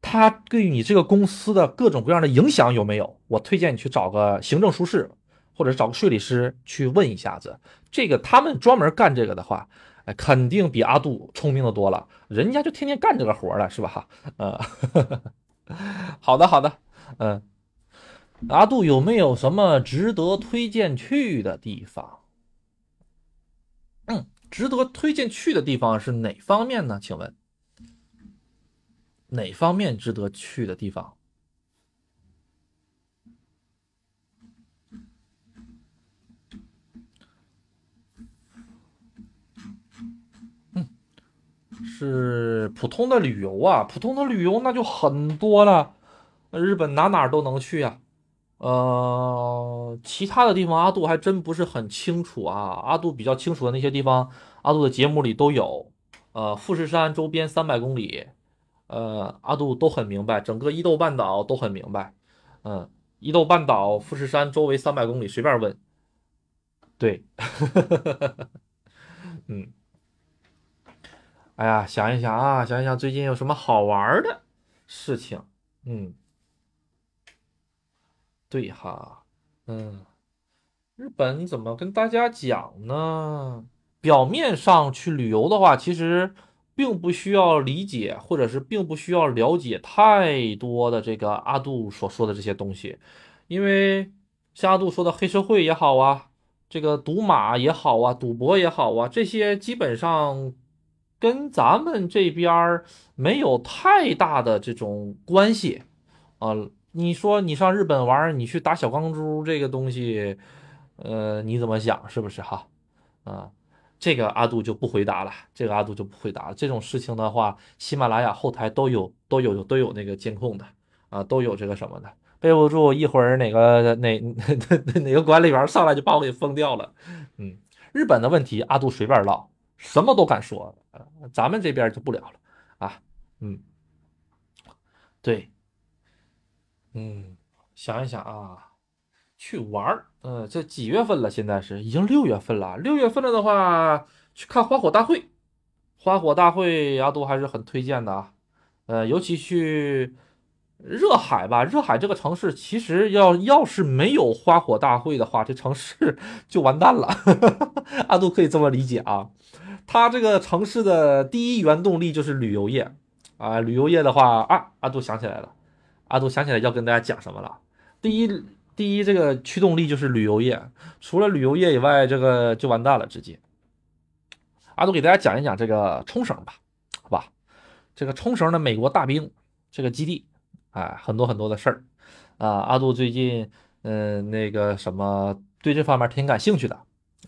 他对于你这个公司的各种各样的影响有没有？我推荐你去找个行政书士，或者找个税理师去问一下子。这个他们专门干这个的话，哎，肯定比阿杜聪明的多了，人家就天天干这个活了，是吧？哈，呃，[LAUGHS] 好的，好的，嗯。阿杜有没有什么值得推荐去的地方？嗯，值得推荐去的地方是哪方面呢？请问哪方面值得去的地方？嗯，是普通的旅游啊，普通的旅游那就很多了，日本哪哪都能去呀。呃，其他的地方阿杜还真不是很清楚啊。阿杜比较清楚的那些地方，阿杜的节目里都有。呃，富士山周边三百公里，呃，阿杜都很明白，整个伊豆半岛都很明白。嗯，伊豆半岛富士山周围三百公里，随便问。对，[LAUGHS] 嗯，哎呀，想一想啊，想一想最近有什么好玩的事情？嗯，对哈，嗯，日本怎么跟大家讲呢？表面上去旅游的话，其实。并不需要理解，或者是并不需要了解太多的这个阿杜所说的这些东西，因为像阿杜说的黑社会也好啊，这个赌马也好啊，赌博也好啊，这些基本上跟咱们这边没有太大的这种关系啊。你说你上日本玩，你去打小钢珠这个东西，呃，你怎么想？是不是哈？啊？这个阿杜就不回答了，这个阿杜就不回答了。这种事情的话，喜马拉雅后台都有都有都有那个监控的啊，都有这个什么的，背不住一会儿哪个哪 [LAUGHS] 哪个管理员上来就把我给封掉了。嗯，日本的问题阿杜随便唠，什么都敢说，咱们这边就不聊了啊。嗯，对，嗯，想一想啊。去玩儿，嗯，这几月份了？现在是已经六月份了。六月份了的话，去看花火大会。花火大会，阿杜还是很推荐的啊。呃，尤其去热海吧。热海这个城市，其实要要是没有花火大会的话，这城市 [LAUGHS] 就完蛋了。[LAUGHS] 阿杜可以这么理解啊。它这个城市的第一原动力就是旅游业啊。旅游业的话啊，阿杜想起来了，阿杜想起来要跟大家讲什么了。第一。第一，这个驱动力就是旅游业，除了旅游业以外，这个就完蛋了，直接。阿杜给大家讲一讲这个冲绳吧，好吧？这个冲绳的美国大兵这个基地，哎，很多很多的事儿啊。阿杜最近，嗯，那个什么，对这方面挺感兴趣的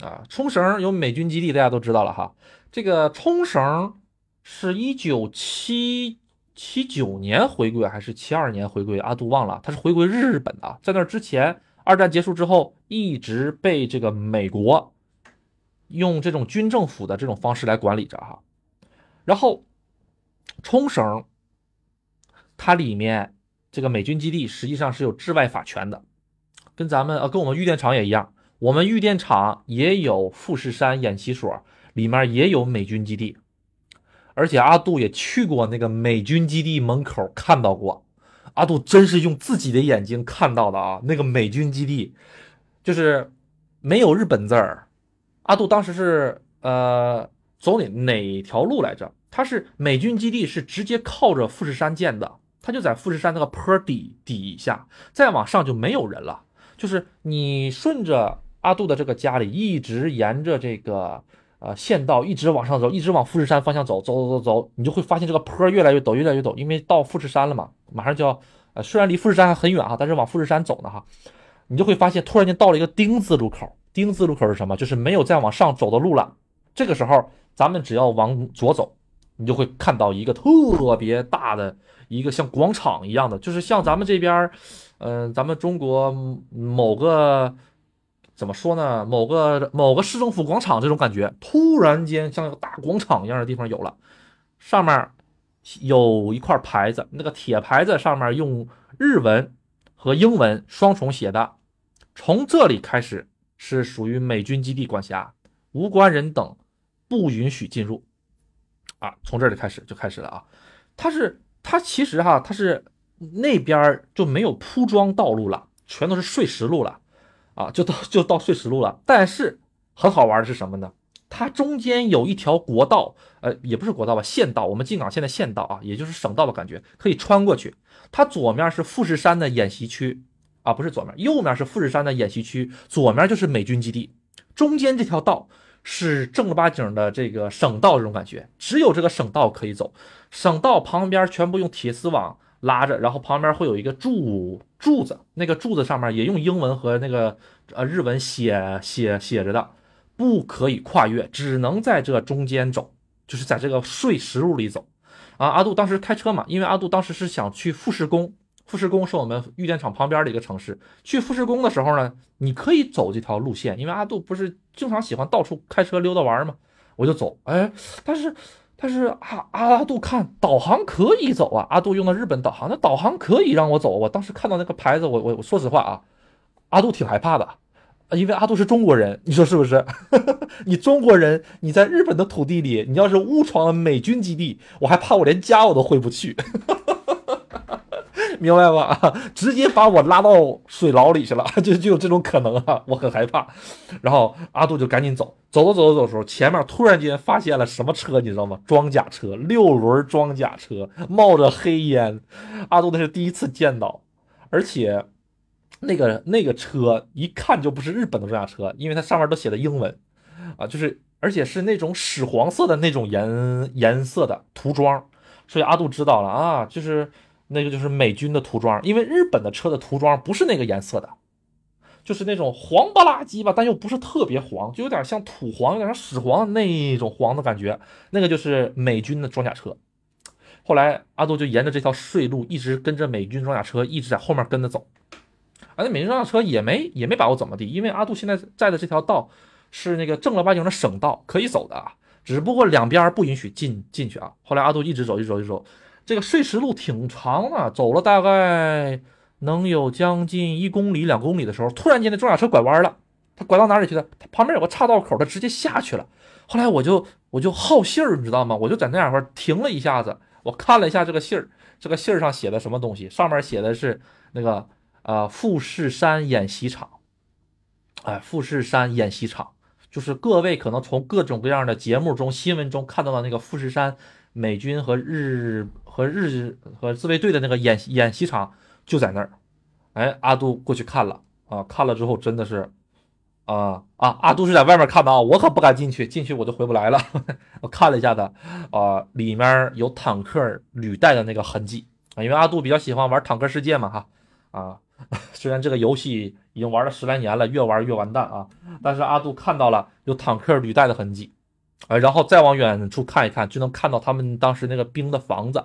啊。冲绳有美军基地，大家都知道了哈。这个冲绳是一九七。七九年回归还是七二年回归？阿杜忘了，他是回归日本的。在那之前，二战结束之后，一直被这个美国用这种军政府的这种方式来管理着哈。然后，冲绳它里面这个美军基地实际上是有治外法权的，跟咱们呃跟我们玉电厂也一样，我们玉电厂也有富士山演习所，里面也有美军基地。而且阿杜也去过那个美军基地门口看到过，阿杜真是用自己的眼睛看到的啊！那个美军基地就是没有日本字儿。阿杜当时是呃走哪哪条路来着？他是美军基地是直接靠着富士山建的，他就在富士山那个坡底底下，再往上就没有人了。就是你顺着阿杜的这个家里一直沿着这个。呃，县道一直往上走，一直往富士山方向走，走走走走，你就会发现这个坡越来越陡，越来越陡，因为到富士山了嘛，马上就要，呃，虽然离富士山还很远哈，但是往富士山走呢哈，你就会发现突然间到了一个丁字路口，丁字路口是什么？就是没有再往上走的路了。这个时候，咱们只要往左走，你就会看到一个特别大的一个像广场一样的，就是像咱们这边，嗯，咱们中国某个。怎么说呢？某个某个市政府广场这种感觉，突然间像一个大广场一样的地方有了，上面有一块牌子，那个铁牌子上面用日文和英文双重写的，从这里开始是属于美军基地管辖，无关人等不允许进入。啊，从这里开始就开始了啊，它是它其实哈，它是那边就没有铺装道路了，全都是碎石路了。啊，就到就到碎石路了，但是很好玩的是什么呢？它中间有一条国道，呃，也不是国道吧，县道，我们进港线的县道啊，也就是省道的感觉，可以穿过去。它左面是富士山的演习区啊，不是左面，右面是富士山的演习区，左面就是美军基地，中间这条道是正儿八经的这个省道这种感觉，只有这个省道可以走，省道旁边全部用铁丝网。拉着，然后旁边会有一个柱柱子，那个柱子上面也用英文和那个呃日文写写写着的，不可以跨越，只能在这中间走，就是在这个碎石路里走。啊，阿杜当时开车嘛，因为阿杜当时是想去富士宫，富士宫是我们玉电厂旁边的一个城市。去富士宫的时候呢，你可以走这条路线，因为阿杜不是经常喜欢到处开车溜达玩吗？我就走，哎，但是但是阿阿杜看导航可以走啊，阿杜用的日本导航，那导航可以让我走。我当时看到那个牌子，我我我说实话啊，阿杜挺害怕的，因为阿杜是中国人，你说是不是？[LAUGHS] 你中国人，你在日本的土地里，你要是误闯了美军基地，我还怕我连家我都回不去。明白吧？[LAUGHS] 直接把我拉到水牢里去了，就就有这种可能啊！我很害怕。然后阿杜就赶紧走，走着走着走的时候，前面突然间发现了什么车，你知道吗？装甲车，六轮装甲车，冒着黑烟。阿杜那是第一次见到，而且那个那个车一看就不是日本的装甲车，因为它上面都写的英文啊，就是而且是那种屎黄色的那种颜颜色的涂装，所以阿杜知道了啊，就是。那个就是美军的涂装，因为日本的车的涂装不是那个颜色的，就是那种黄不拉几吧，但又不是特别黄，就有点像土黄，有点像屎黄那种黄的感觉。那个就是美军的装甲车。后来阿杜就沿着这条税路一直跟着美军装甲车，一直在后面跟着走。而那美军装甲车也没也没把我怎么地，因为阿杜现在在的这条道是那个正儿八经的省道，可以走的啊，只不过两边不允许进进去啊。后来阿杜一直走，一直走，一直走。这个碎石路挺长的，走了大概能有将近一公里、两公里的时候，突然间那装甲车拐弯了。他拐到哪里去了？他旁边有个岔道口，他直接下去了。后来我就我就好信儿，你知道吗？我就在那块停了一下子，我看了一下这个信儿，这个信儿上写的什么东西？上面写的是那个呃富士山演习场。哎，富士山演习场就是各位可能从各种各样的节目中、新闻中看到的那个富士山美军和日。和日和自卫队的那个演演习场就在那儿，哎，阿杜过去看了啊，看了之后真的是，啊啊，阿杜是在外面看的啊，我可不敢进去，进去我就回不来了。[LAUGHS] 我看了一下子，啊，里面有坦克履带的那个痕迹啊，因为阿杜比较喜欢玩坦克世界嘛哈，啊，[LAUGHS] 虽然这个游戏已经玩了十来年了，越玩越完蛋啊，但是阿杜看到了有坦克履带的痕迹。啊，然后再往远处看一看，就能看到他们当时那个兵的房子，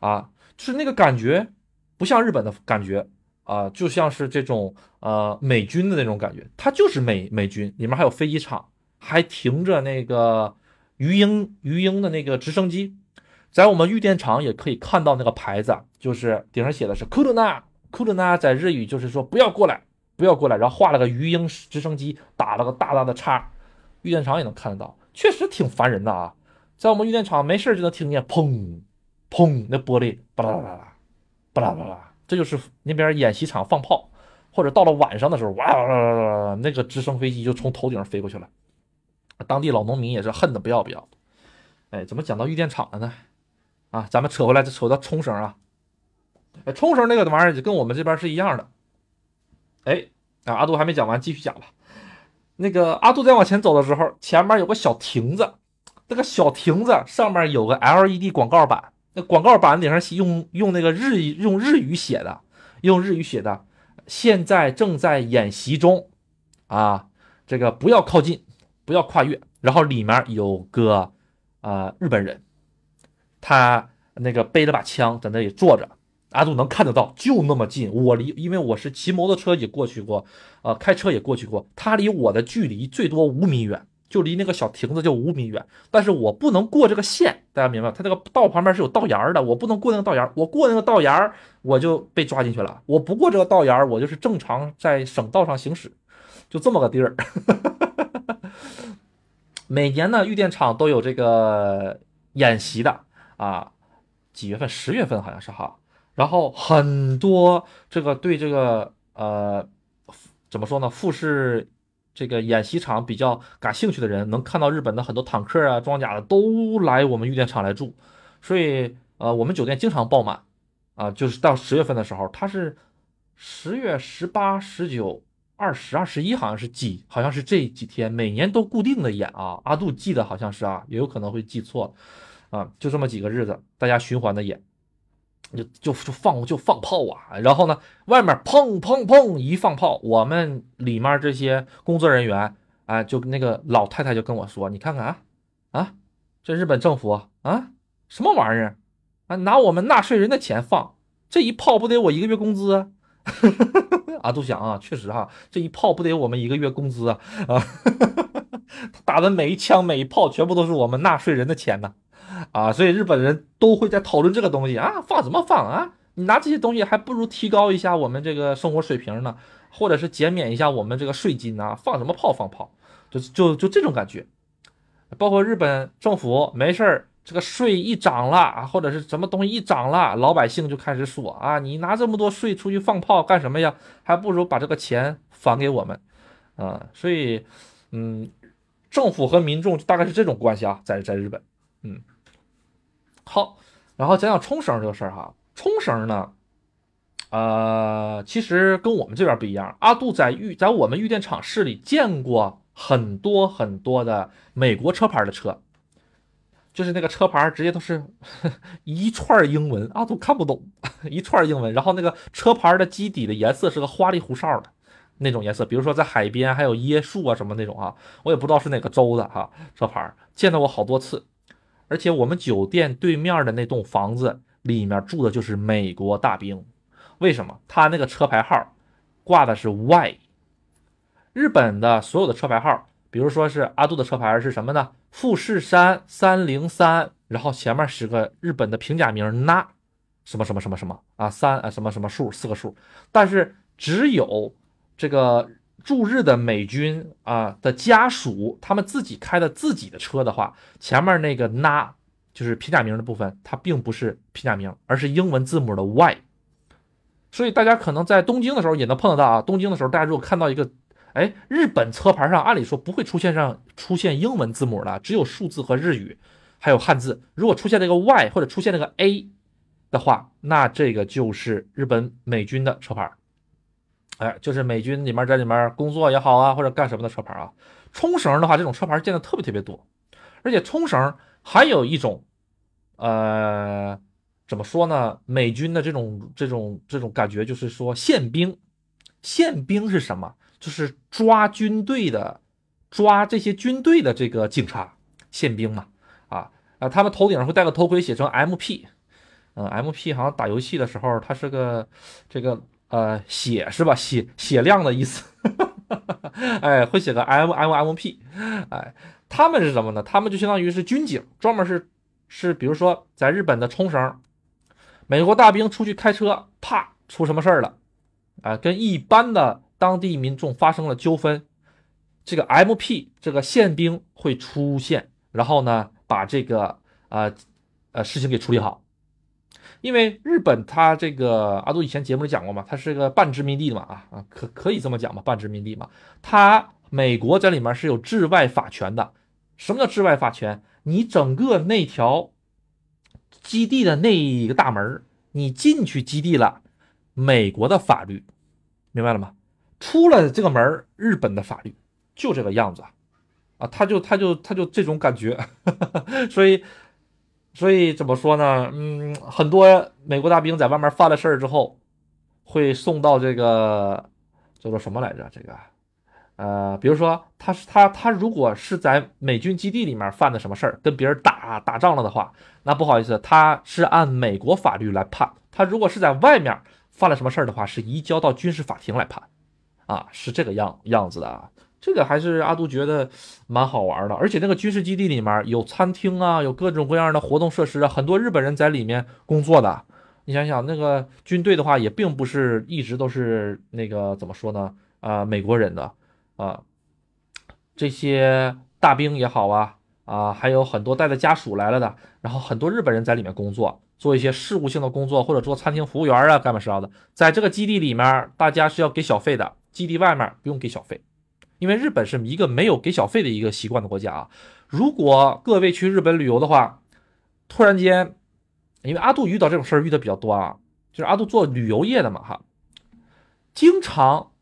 啊，就是那个感觉，不像日本的感觉啊，就像是这种呃美军的那种感觉，它就是美美军，里面还有飞机场，还停着那个鱼鹰鱼鹰的那个直升机，在我们玉电厂也可以看到那个牌子，就是顶上写的是库鲁纳，库鲁纳在日语就是说不要过来，不要过来，然后画了个鱼鹰直升机，打了个大大的叉，玉电厂也能看得到。确实挺烦人的啊，在我们玉电厂没事就能听见砰砰那玻璃巴拉巴拉巴拉巴拉，这就是那边演习场放炮，或者到了晚上的时候哇哇哇哇，那个直升飞机就从头顶上飞过去了，当地老农民也是恨得不要不要。哎，怎么讲到玉电厂了呢？啊，咱们扯回来，就扯到冲绳啊。哎，冲绳那个玩意儿就跟我们这边是一样的。哎，啊，阿杜还没讲完，继续讲吧。那个阿杜在往前走的时候，前面有个小亭子，那个小亭子上面有个 LED 广告板，那广告板顶上用用那个日用日语写的，用日语写的，现在正在演习中，啊，这个不要靠近，不要跨越。然后里面有个啊日本人，他那个背了把枪在那里坐着。阿杜能看得到，就那么近。我离，因为我是骑摩托车也过去过，呃，开车也过去过。他离我的距离最多五米远，就离那个小亭子就五米远。但是我不能过这个线，大家明白他这个道旁边是有道沿的，我不能过那个道沿我过那个道沿我就被抓进去了。我不过这个道沿我就是正常在省道上行驶，就这么个地儿。[LAUGHS] 每年呢，玉电厂都有这个演习的啊，几月份？十月份好像是哈。然后很多这个对这个呃怎么说呢？富士这个演习场比较感兴趣的人，能看到日本的很多坦克啊、装甲的都来我们玉电厂来住，所以呃我们酒店经常爆满啊。就是到十月份的时候，它是十月十八、十九、二十、二十一，好像是几，好像是这几天每年都固定的演啊。阿杜记得好像是啊，也有可能会记错啊，就这么几个日子，大家循环的演。就就就放就放炮啊，然后呢，外面砰砰砰一放炮，我们里面这些工作人员啊，就那个老太太就跟我说：“你看看啊啊，这日本政府啊，什么玩意儿啊，拿我们纳税人的钱放，这一炮不得我一个月工资啊？” [LAUGHS] 啊，都想啊，确实哈，这一炮不得我们一个月工资啊啊，[LAUGHS] 打的每一枪每一炮全部都是我们纳税人的钱呐，啊所以日本人都会在讨论这个东西啊，放什么放啊？你拿这些东西还不如提高一下我们这个生活水平呢，或者是减免一下我们这个税金啊，放什么炮放炮，就就就这种感觉。包括日本政府没事儿，这个税一涨了啊，或者是什么东西一涨了，老百姓就开始说啊，你拿这么多税出去放炮干什么呀？还不如把这个钱返给我们啊。所以，嗯，政府和民众大概是这种关系啊，在在日本，嗯。好，然后讲讲冲绳这个事儿哈。冲绳呢，呃，其实跟我们这边不一样。阿杜在玉在我们玉电厂市里见过很多很多的美国车牌的车，就是那个车牌直接都是 [LAUGHS] 一串英文，阿杜看不懂一串英文。然后那个车牌的基底的颜色是个花里胡哨的那种颜色，比如说在海边还有椰树啊什么那种啊，我也不知道是哪个州的哈车牌，见到过好多次。而且我们酒店对面的那栋房子。里面住的就是美国大兵，为什么？他那个车牌号挂的是 Y。日本的所有的车牌号，比如说是阿杜的车牌是什么呢？富士山三零三，然后前面是个日本的平假名那什么什么什么什么啊三啊什么什么数四个数，但是只有这个驻日的美军啊的家属，他们自己开的自己的车的话，前面那个那。就是平假名的部分，它并不是平假名，而是英文字母的 Y。所以大家可能在东京的时候也能碰得到啊。东京的时候，大家如果看到一个，哎，日本车牌上按理说不会出现上出现英文字母的，只有数字和日语，还有汉字。如果出现那个 Y 或者出现那个 A 的话，那这个就是日本美军的车牌。哎，就是美军里面在里面工作也好啊，或者干什么的车牌啊。冲绳的话，这种车牌见的特别特别多，而且冲绳。还有一种，呃，怎么说呢？美军的这种这种这种感觉，就是说宪兵，宪兵是什么？就是抓军队的，抓这些军队的这个警察，宪兵嘛，啊啊，他们头顶上会戴个头盔，写成 MP，嗯，MP 好像打游戏的时候，它是个这个呃血是吧？血血量的意思，哎，会写个 M M M P，哎。他们是什么呢？他们就相当于是军警，专门是是，比如说在日本的冲绳，美国大兵出去开车，啪出什么事儿了，啊，跟一般的当地民众发生了纠纷，这个 MP 这个宪兵会出现，然后呢把这个啊呃事情给处理好，因为日本它这个阿杜以前节目里讲过嘛，它是个半殖民地嘛啊啊可可以这么讲嘛，半殖民地嘛，它美国在里面是有治外法权的。什么叫治外法权？你整个那条基地的那一个大门，你进去基地了，美国的法律，明白了吗？出了这个门，日本的法律就这个样子啊，啊，他就他就他就这种感觉，[LAUGHS] 所以所以怎么说呢？嗯，很多美国大兵在外面犯了事儿之后，会送到这个叫做什么来着？这个。呃，比如说他是他他如果是在美军基地里面犯的什么事儿，跟别人打打仗了的话，那不好意思，他是按美国法律来判。他如果是在外面犯了什么事儿的话，是移交到军事法庭来判。啊，是这个样样子的啊。这个还是阿杜觉得蛮好玩的，而且那个军事基地里面有餐厅啊，有各种各样的活动设施啊，很多日本人在里面工作的。你想想，那个军队的话，也并不是一直都是那个怎么说呢？啊，美国人的。啊，这些大兵也好啊，啊，还有很多带着家属来了的，然后很多日本人在里面工作，做一些事务性的工作，或者做餐厅服务员啊，干嘛啥的。在这个基地里面，大家是要给小费的，基地外面不用给小费，因为日本是一个没有给小费的一个习惯的国家啊。如果各位去日本旅游的话，突然间，因为阿杜遇到这种事儿遇的比较多啊，就是阿杜做旅游业的嘛哈，经常。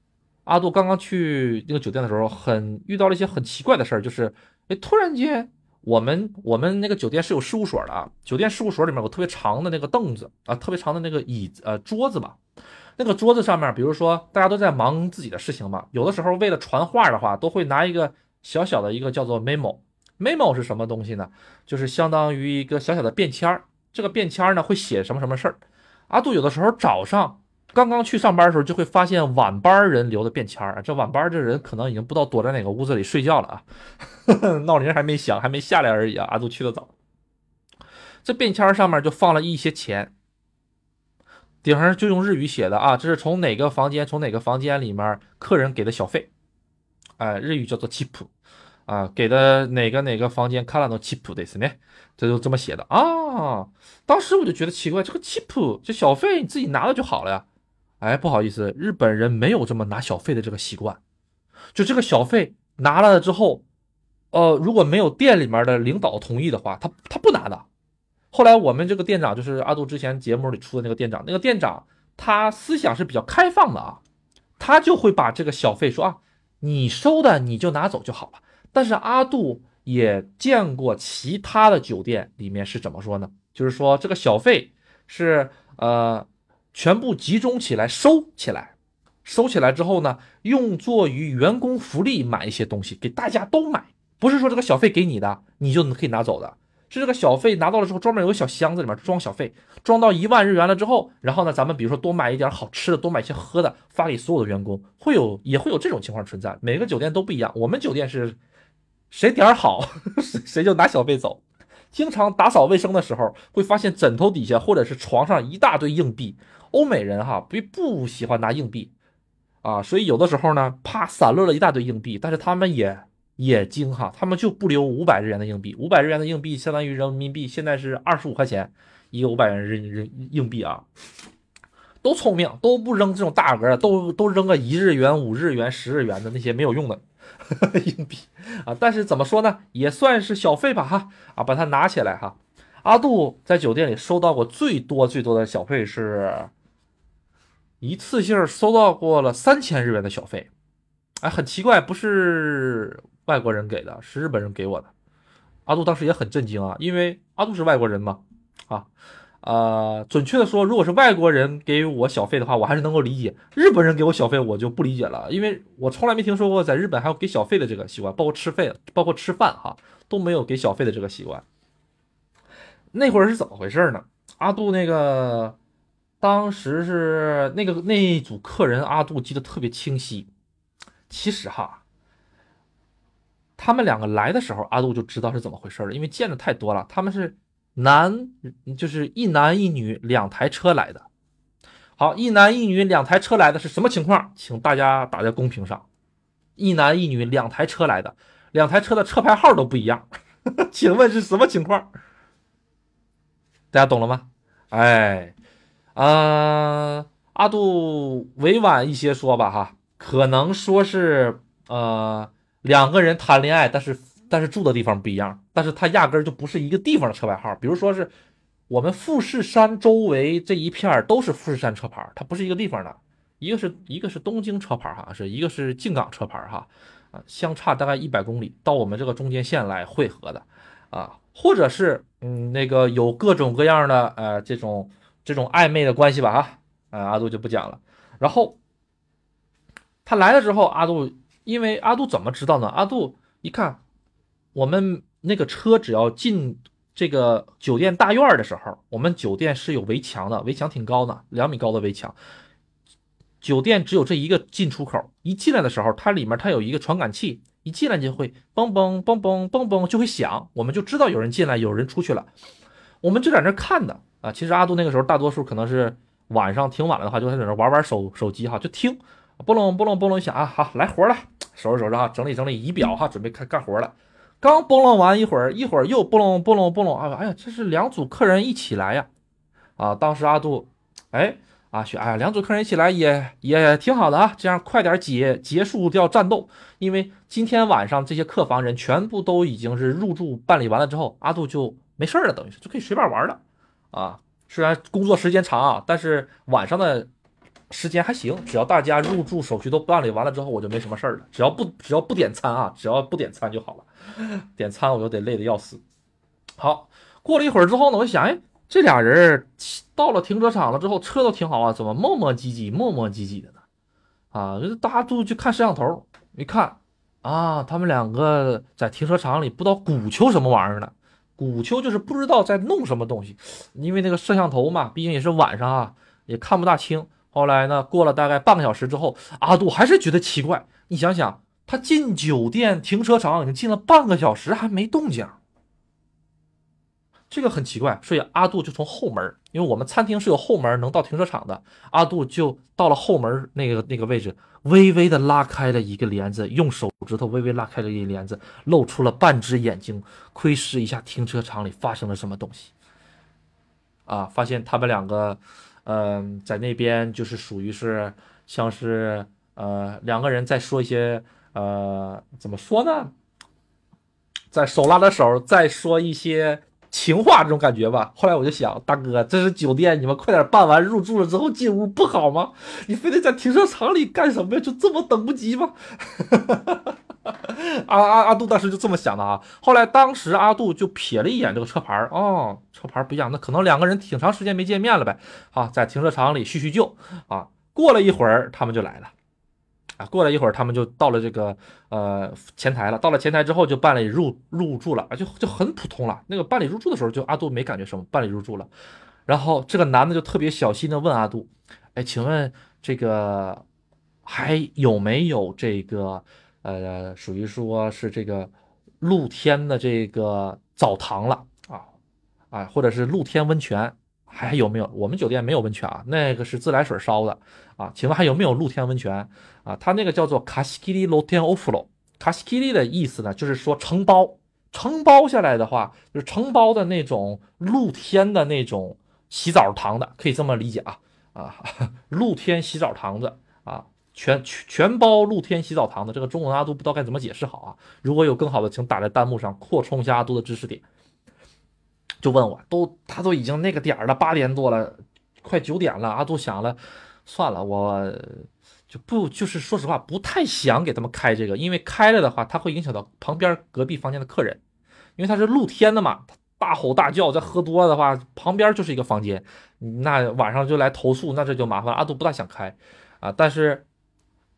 阿杜刚刚去那个酒店的时候，很遇到了一些很奇怪的事儿，就是，哎，突然间，我们我们那个酒店是有事务所的啊，酒店事务所里面有特别长的那个凳子啊，特别长的那个椅子呃桌子吧，那个桌子上面，比如说大家都在忙自己的事情嘛，有的时候为了传话的话，都会拿一个小小的一个叫做 memo，memo 是什么东西呢？就是相当于一个小小的便签儿，这个便签儿呢会写什么什么事儿，阿杜有的时候早上。刚刚去上班的时候，就会发现晚班人留的便签儿。这晚班这人可能已经不知道躲在哪个屋子里睡觉了啊，[LAUGHS] 闹铃还没响，还没下来而已啊。阿杜去的早，这便签上面就放了一些钱，顶上就用日语写的啊，这是从哪个房间从哪个房间里面客人给的小费，哎，日语叫做 chip，啊，给的哪个哪个房间看了都 chip 的是呢，这就这么写的啊。当时我就觉得奇怪，这个 chip 这小费你自己拿了就好了呀。哎，不好意思，日本人没有这么拿小费的这个习惯。就这个小费拿了之后，呃，如果没有店里面的领导同意的话，他他不拿的。后来我们这个店长就是阿杜之前节目里出的那个店长，那个店长他思想是比较开放的啊，他就会把这个小费说啊，你收的你就拿走就好了。但是阿杜也见过其他的酒店里面是怎么说呢？就是说这个小费是呃。全部集中起来收起来，收起来之后呢，用作于员工福利买一些东西给大家都买，不是说这个小费给你的你就可以拿走的，是这个小费拿到了之后，专门有个小箱子里面装小费，装到一万日元了之后，然后呢，咱们比如说多买一点好吃的，多买一些喝的，发给所有的员工，会有也会有这种情况存在，每个酒店都不一样，我们酒店是谁点好 [LAUGHS] 谁就拿小费走。经常打扫卫生的时候，会发现枕头底下或者是床上一大堆硬币。欧美人哈不不喜欢拿硬币啊，所以有的时候呢，啪散落了一大堆硬币，但是他们也也精哈，他们就不留五百日元的硬币。五百日元的硬币相当于人民币现在是二十五块钱一个五百元人人硬币啊，都聪明，都不扔这种大额的，都都扔个一日元、五日元、十日元的那些没有用的。[LAUGHS] 硬币啊，但是怎么说呢，也算是小费吧哈啊，把它拿起来哈。阿杜在酒店里收到过最多最多的小费是一次性收到过了三千日元的小费，哎，很奇怪，不是外国人给的，是日本人给我的。阿杜当时也很震惊啊，因为阿杜是外国人嘛啊。呃，准确的说，如果是外国人给我小费的话，我还是能够理解；日本人给我小费，我就不理解了，因为我从来没听说过在日本还有给小费的这个习惯，包括吃费，包括吃饭哈，都没有给小费的这个习惯。那会儿是怎么回事呢？阿杜那个当时是那个那一组客人，阿杜记得特别清晰。其实哈，他们两个来的时候，阿杜就知道是怎么回事了，因为见的太多了，他们是。男就是一男一女两台车来的，好，一男一女两台车来的是什么情况？请大家打在公屏上。一男一女两台车来的，两台车的车牌号都不一样，[LAUGHS] 请问是什么情况？大家懂了吗？哎，啊，阿杜委婉一些说吧，哈，可能说是呃两个人谈恋爱，但是。但是住的地方不一样，但是他压根儿就不是一个地方的车牌号。比如说是我们富士山周围这一片都是富士山车牌，它不是一个地方的。一个是一个是东京车牌哈，是一个是静冈车牌哈，啊，相差大概一百公里到我们这个中间线来汇合的啊，或者是嗯那个有各种各样的呃这种这种暧昧的关系吧哈，啊阿杜就不讲了。然后他来了之后，阿杜因为阿杜怎么知道呢？阿杜一看。我们那个车只要进这个酒店大院的时候，我们酒店是有围墙的，围墙挺高的，两米高的围墙。酒店只有这一个进出口，一进来的时候，它里面它有一个传感器，一进来就会嘣嘣嘣嘣嘣嘣就会响，我们就知道有人进来，有人出去了。我们就在那看的啊。其实阿杜那个时候大多数可能是晚上挺晚了的话，就在那玩玩手手机哈，就听嘣隆嘣隆嘣隆响啊，好来活了，收拾收拾哈，整理整理仪表哈，准备开干活了。刚拨弄完一会儿，一会儿又拨弄拨弄拨弄啊！哎呀，这是两组客人一起来呀！啊，当时阿杜，哎，阿雪，哎呀，两组客人一起来也也挺好的啊，这样快点结结束掉战斗，因为今天晚上这些客房人全部都已经是入住办理完了之后，阿杜就没事了，等于是就可以随便玩了啊。虽然工作时间长啊，但是晚上的。时间还行，只要大家入住手续都办理完了之后，我就没什么事儿了。只要不只要不点餐啊，只要不点餐就好了。[LAUGHS] 点餐我就得累得要死。好，过了一会儿之后呢，我想，哎，这俩人到了停车场了之后，车都停好啊，怎么磨磨唧唧、磨磨唧唧的呢？啊，大家都去看摄像头，一看啊，他们两个在停车场里不知道鼓秋什么玩意儿呢？鼓秋就是不知道在弄什么东西，因为那个摄像头嘛，毕竟也是晚上啊，也看不大清。后来呢？过了大概半个小时之后，阿杜还是觉得奇怪。你想想，他进酒店停车场已经进了半个小时，还没动静。这个很奇怪，所以阿杜就从后门，因为我们餐厅是有后门能到停车场的，阿杜就到了后门那个那个位置，微微的拉开了一个帘子，用手指头微微拉开了一个帘子，露出了半只眼睛，窥视一下停车场里发生了什么东西。啊，发现他们两个，嗯，在那边就是属于是像是呃两个人在说一些呃怎么说呢，在手拉着手在说一些。情话这种感觉吧，后来我就想，大哥，这是酒店，你们快点办完入住了之后进屋不好吗？你非得在停车场里干什么呀？就这么等不及吗？哈哈哈哈 [LAUGHS] 阿阿阿杜当时就这么想的啊。后来当时阿杜就瞥了一眼这个车牌哦，车牌不一样，那可能两个人挺长时间没见面了呗。啊，在停车场里叙叙旧啊。过了一会儿，他们就来了。啊过了一会儿，他们就到了这个呃前台了。到了前台之后，就办理入入住了啊，就就很普通了。那个办理入住的时候，就阿杜没感觉什么，办理入住了。然后这个男的就特别小心的问阿杜：“哎，请问这个还有没有这个呃，属于说是这个露天的这个澡堂了啊？啊，或者是露天温泉？”还有没有？我们酒店没有温泉啊，那个是自来水烧的啊。请问还有没有露天温泉啊？它那个叫做卡西基里露天欧弗罗，卡西基里的意思呢，就是说承包，承包下来的话，就是承包的那种露天的那种洗澡堂的，可以这么理解啊啊，[LAUGHS] 露天洗澡堂子啊，全全包露天洗澡堂的，这个中文阿杜不知道该怎么解释好啊。如果有更好的，请打在弹幕上扩充一下阿杜的知识点。就问我，都他都已经那个点了，八点多了，快九点了。阿杜想了，算了，我就不就是说实话，不太想给他们开这个，因为开了的话，它会影响到旁边隔壁房间的客人，因为它是露天的嘛，大吼大叫，再喝多了的话，旁边就是一个房间，那晚上就来投诉，那这就麻烦。阿杜不大想开啊，但是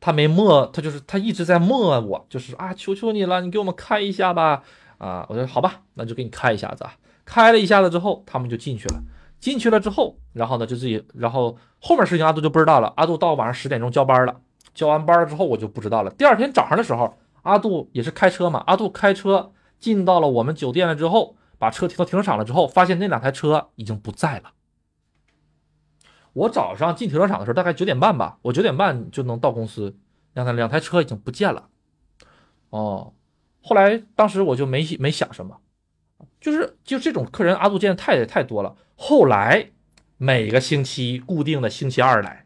他没磨，他就是他一直在磨我，就是啊，求求你了，你给我们开一下吧。啊，我说好吧，那就给你开一下子啊。开了一下子之后，他们就进去了。进去了之后，然后呢，就自己，然后后面事情阿杜就不知道了。阿杜到晚上十点钟交班了，交完班了之后，我就不知道了。第二天早上的时候，阿杜也是开车嘛，阿杜开车进到了我们酒店了之后，把车停到停车场了之后，发现那两台车已经不在了。我早上进停车场的时候大概九点半吧，我九点半就能到公司，两台两台车已经不见了。哦，后来当时我就没没想什么。就是就这种客人，阿杜见的太太多了。后来每个星期固定的星期二来，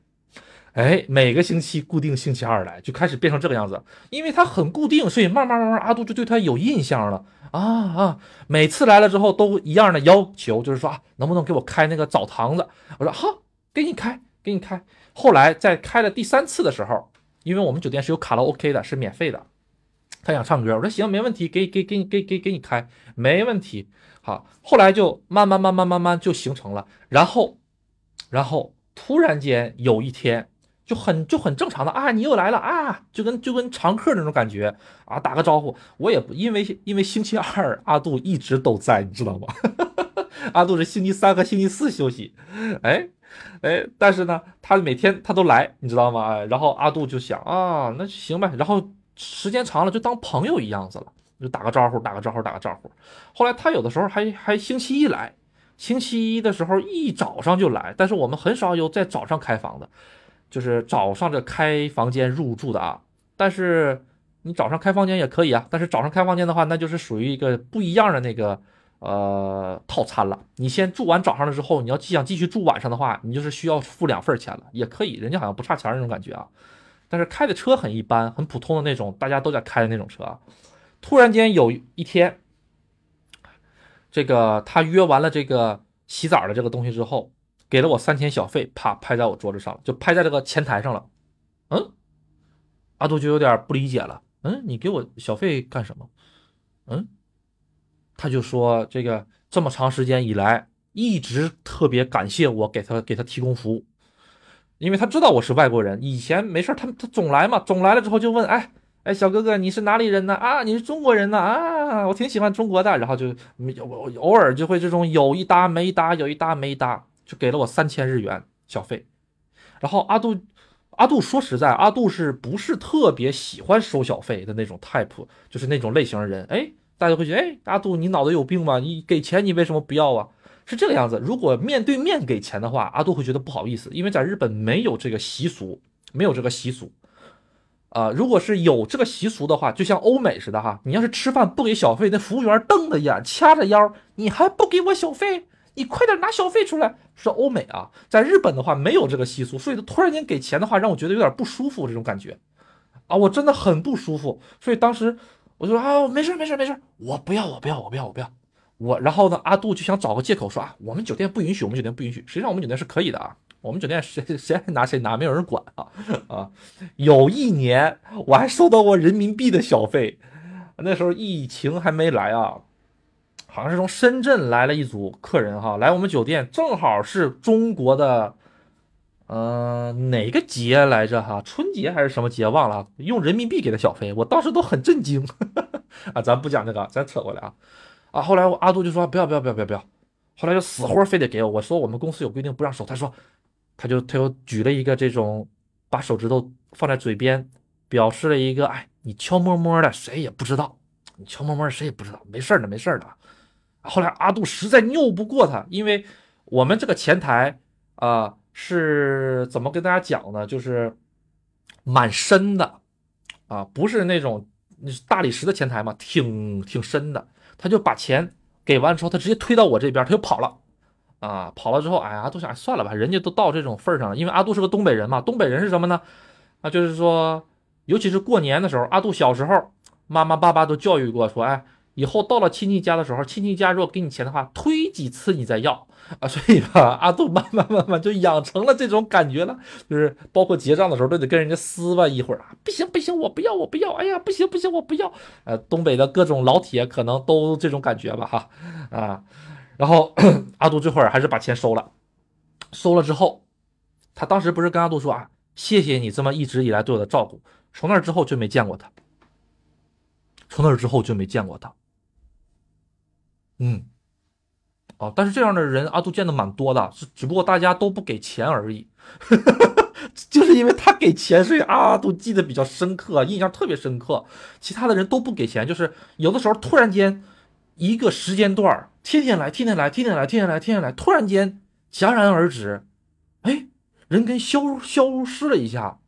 哎，每个星期固定星期二来，就开始变成这个样子。因为他很固定，所以慢慢慢慢，阿杜就对他有印象了啊啊！每次来了之后都一样的要求，就是说啊，能不能给我开那个澡堂子？我说好，给你开，给你开。后来在开了第三次的时候，因为我们酒店是有卡拉 OK 的，是免费的。他想唱歌，我说行，没问题，给给给你给给给你开，没问题。好，后来就慢慢慢慢慢慢就形成了，然后，然后突然间有一天就很就很正常的啊，你又来了啊，就跟就跟常客那种感觉啊，打个招呼。我也不因为因为星期二阿杜一直都在，你知道吗？阿杜是星期三和星期四休息，哎哎，但是呢，他每天他都来，你知道吗？然后阿杜就想啊，那行呗，然后。时间长了就当朋友一样子了，就打个招呼，打个招呼，打个招呼。后来他有的时候还还星期一来，星期一的时候一早上就来，但是我们很少有在早上开房的，就是早上这开房间入住的啊。但是你早上开房间也可以啊，但是早上开房间的话，那就是属于一个不一样的那个呃套餐了。你先住完早上了之后，你要想继续住晚上的话，你就是需要付两份钱了，也可以，人家好像不差钱那种感觉啊。但是开的车很一般，很普通的那种，大家都在开的那种车。突然间有一天，这个他约完了这个洗澡的这个东西之后，给了我三千小费，啪拍在我桌子上了，就拍在这个前台上了。嗯，阿杜就有点不理解了。嗯，你给我小费干什么？嗯，他就说这个这么长时间以来，一直特别感谢我给他给他提供服务。因为他知道我是外国人，以前没事他他总来嘛，总来了之后就问，哎哎，小哥哥你是哪里人呢？啊，你是中国人呢？啊，我挺喜欢中国的，然后就偶偶尔就会这种有一搭没一搭，有一搭没一搭，就给了我三千日元小费。然后阿杜，阿杜说实在，阿杜是不是特别喜欢收小费的那种 type，就是那种类型的人？哎，大家会觉得，哎，阿杜你脑子有病吗？你给钱你为什么不要啊？是这个样子。如果面对面给钱的话，阿杜会觉得不好意思，因为在日本没有这个习俗，没有这个习俗。啊，如果是有这个习俗的话，就像欧美似的哈，你要是吃饭不给小费，那服务员瞪着眼，掐着腰，你还不给我小费？你快点拿小费出来！是欧美啊，在日本的话没有这个习俗，所以他突然间给钱的话，让我觉得有点不舒服，这种感觉啊，我真的很不舒服。所以当时我就说啊，没事没事没事，我不要我不要我不要我不要我。然后呢，阿杜就想找个借口说啊，我们酒店不允许，我们酒店不允许。实际上我们酒店是可以的啊，我们酒店谁谁爱拿谁拿，没有人管啊啊。有一年我还收到过人民币的小费，那时候疫情还没来啊。好像是从深圳来了一组客人哈，来我们酒店，正好是中国的，呃，哪个节来着哈？春节还是什么节忘了？用人民币给的小费，我当时都很震惊 [LAUGHS] 啊！咱不讲这个，咱扯过来啊啊！后来我阿杜就说不要不要不要不要不要，后来就死活非得给我。我说我们公司有规定不让收，他说他就他又举了一个这种，把手指头放在嘴边，表示了一个哎，你悄摸摸的，谁也不知道，你悄摸摸的谁也不知道，没事的没事的。后来阿杜实在拗不过他，因为我们这个前台啊是怎么跟大家讲呢？就是蛮深的啊，不是那种大理石的前台嘛，挺挺深的。他就把钱给完之后，他直接推到我这边，他就跑了啊。跑了之后，哎呀，阿杜想算了吧，人家都到这种份上了。因为阿杜是个东北人嘛，东北人是什么呢？啊，就是说，尤其是过年的时候，阿杜小时候妈妈爸爸都教育过，说，哎。以后到了亲戚家的时候，亲戚家如果给你钱的话，推几次你再要。啊，所以吧，[LAUGHS] 阿杜慢慢慢慢就养成了这种感觉了，就是包括结账的时候都得跟人家撕吧一会儿。啊，不行不行，我不要我不要，哎呀不行不行我不要，呃，东北的各种老铁可能都这种感觉吧哈。啊，然后 [COUGHS] 阿杜这会儿还是把钱收了，收了之后，他当时不是跟阿杜说啊，谢谢你这么一直以来对我的照顾，从那之后就没见过他，从那之后就没见过他。嗯，哦，但是这样的人阿杜见的蛮多的，只只不过大家都不给钱而已，[LAUGHS] 就是因为他给钱，所以阿杜记得比较深刻，印象特别深刻。其他的人都不给钱，就是有的时候突然间一个时间段儿天天来，天天来，天天来，天天来，天天来，突然间戛然而止，哎，人跟消消失了一下，